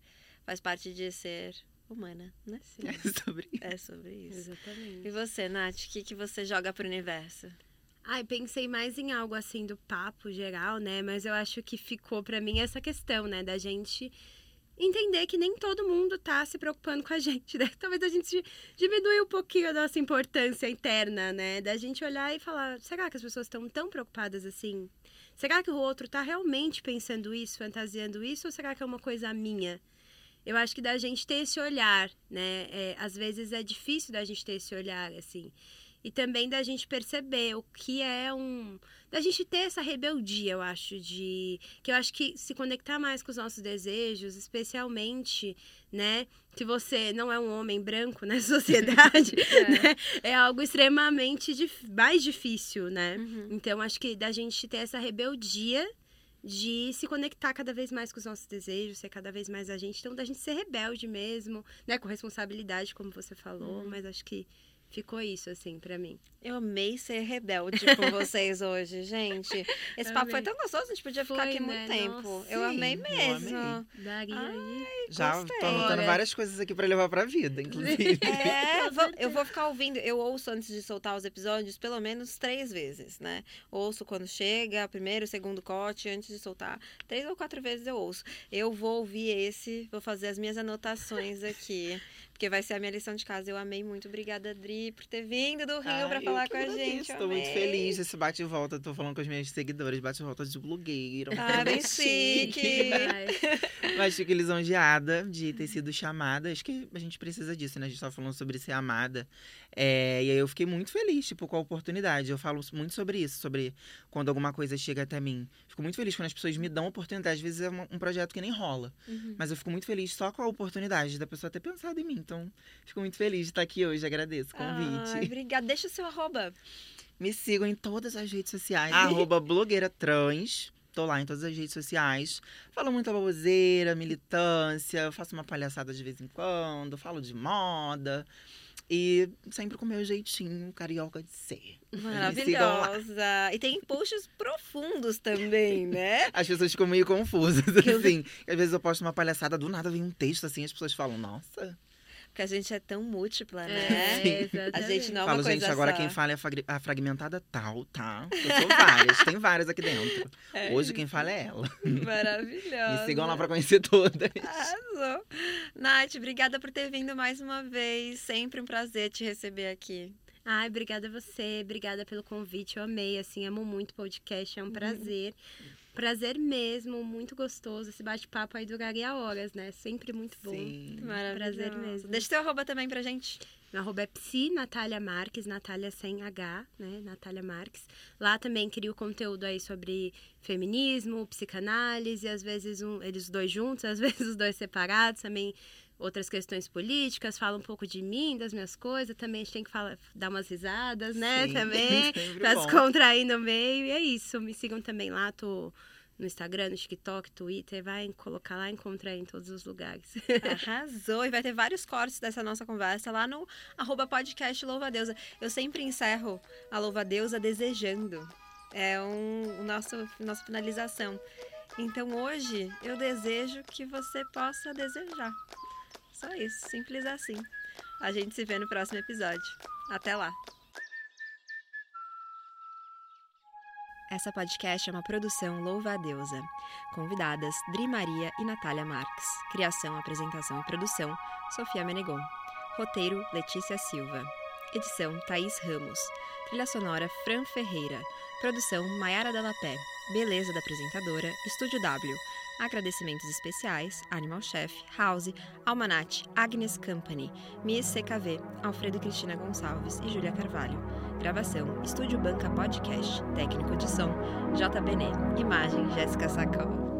faz parte de ser humana, né? Sim, É sobre isso. É sobre isso. exatamente. E você, Nath, o que, que você joga pro universo? Ai, pensei mais em algo assim do papo geral, né? Mas eu acho que ficou pra mim essa questão, né? Da gente entender que nem todo mundo tá se preocupando com a gente, né? Talvez a gente diminua um pouquinho a nossa importância interna, né? Da gente olhar e falar, será que as pessoas estão tão preocupadas assim? Será que o outro tá realmente pensando isso, fantasiando isso, ou será que é uma coisa minha? Eu acho que da gente ter esse olhar, né? É, às vezes é difícil da gente ter esse olhar, assim. E também da gente perceber o que é um. Da gente ter essa rebeldia, eu acho, de. Que eu acho que se conectar mais com os nossos desejos, especialmente, né? Se você não é um homem branco na sociedade, né? É algo extremamente dif- mais difícil, né? Uhum. Então, acho que da gente ter essa rebeldia de se conectar cada vez mais com os nossos desejos, ser cada vez mais a gente. Então, da gente ser rebelde mesmo, né? Com responsabilidade, como você falou. Uhum. Mas acho que Ficou isso, assim, pra mim. Eu amei ser rebelde com vocês hoje, gente. Esse Eu papo foi tão gostoso, a gente podia ficar Foi, aqui né? muito tempo. Nossa, eu amei eu mesmo. amei. Daria Ai, aí. Já Gostei. tô anotando várias coisas aqui pra levar pra vida, inclusive. É, vou- eu vou ficar ouvindo. Eu ouço antes de soltar os episódios pelo menos três vezes, né? Ouço quando chega, primeiro, segundo corte, antes de soltar. Três ou quatro vezes eu ouço. Eu vou ouvir esse, vou fazer as minhas anotações aqui. Porque vai ser a minha lição de casa. Eu amei muito. Obrigada, Dri, por ter vindo do Rio eu falar com a gente. Tô muito feliz desse bate e volta. Tô falando com os meus seguidores, bate e volta de blogueira. Ah, bem chique. Mas fico lisonjeada de ter sido chamada. Acho que a gente precisa disso, né? A gente tava falando sobre ser amada. É, e aí eu fiquei muito feliz, tipo, com a oportunidade. Eu falo muito sobre isso, sobre quando alguma coisa chega até mim. Fico muito feliz quando as pessoas me dão oportunidade. Às vezes é um, um projeto que nem rola. Uhum. Mas eu fico muito feliz só com a oportunidade da pessoa ter pensado em mim. Então, fico muito feliz de estar aqui hoje. Agradeço o convite. Ai, obrigada. Deixa o seu arroba. Me sigam em todas as redes sociais. arroba blogueira trans. Tô lá em todas as redes sociais. Falo muita baboseira, militância. Faço uma palhaçada de vez em quando. Falo de moda. E sempre com o meu jeitinho carioca de ser. Maravilhosa. E tem puxos profundos também, né? As pessoas ficam meio confusas, assim. Às vezes eu posto uma palhaçada, do nada vem um texto assim, as pessoas falam, nossa. Porque a gente é tão múltipla, né? É. A gente não é uma Falo, coisa gente, agora só. quem fala é a frag- a fragmentada tal, tá? Eu sou várias, tem várias aqui dentro. É Hoje quem fala é ela. Maravilhosa. Me sigam lá pra conhecer todas. Arrasou. Nath, obrigada por ter vindo mais uma vez. Sempre um prazer te receber aqui. Ai, obrigada a você, obrigada pelo convite. Eu amei, assim, amo muito o podcast, é um prazer. Prazer mesmo, muito gostoso. Esse bate-papo aí duraria horas, né? Sempre muito bom. Sim. Maravilhoso. Prazer mesmo. Deixa teu arroba também pra gente. Meu arroba é psi, Natália Marques, Natália sem H, né? Natália Marques. Lá também crio conteúdo aí sobre feminismo, psicanálise, às vezes um, eles dois juntos, às vezes os dois separados, também outras questões políticas, falo um pouco de mim, das minhas coisas, também a gente tem que falar, dar umas risadas, né? Sim, Também, pra bom. descontrair no meio. E é isso, me sigam também lá, tô no Instagram, no TikTok, Twitter, vai colocar lá, encontrar em todos os lugares. Arrasou. E vai ter vários cortes dessa nossa conversa lá no arroba podcast Louva Deusa. Eu sempre encerro a Louva Deusa desejando. É um, o nosso, nossa finalização. Então hoje eu desejo que você possa desejar. Só isso, simples assim. A gente se vê no próximo episódio. Até lá. Essa podcast é uma produção Louva a Deusa. Convidadas Dri Maria e Natália Marques. Criação, apresentação e produção Sofia Menegon. Roteiro Letícia Silva. Edição Thaís Ramos. Trilha sonora Fran Ferreira. Produção Maiara Delapé. Beleza da apresentadora Estúdio W. Agradecimentos especiais Animal Chef, House, Almanat, Agnes Company, Miss CKV, Alfredo Cristina Gonçalves e Júlia Carvalho. Gravação Estúdio Banca Podcast. Técnico de som JBN. Imagem Jéssica Sacão.